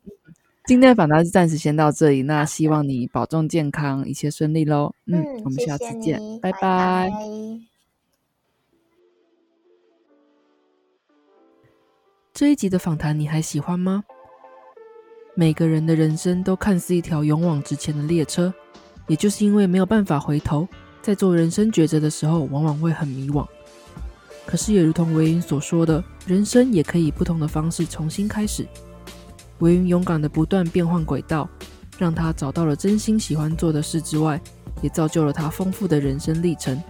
今天的访谈是暂时先到这里，那希望你保重健康，一切顺利喽。嗯，我们下次见，拜拜。这一集的访谈你还喜欢吗？每个人的人生都看似一条勇往直前的列车，也就是因为没有办法回头，在做人生抉择的时候，往往会很迷惘。可是也如同维云所说的，人生也可以不同的方式重新开始。维云勇敢的不断变换轨道，让他找到了真心喜欢做的事之外，也造就了他丰富的人生历程。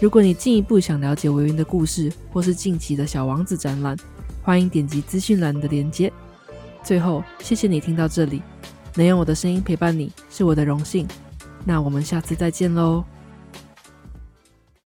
如果你进一步想了解维云的故事，或是近期的小王子展览，欢迎点击资讯栏的链接。最后，谢谢你听到这里，能用我的声音陪伴你是我的荣幸。那我们下次再见喽。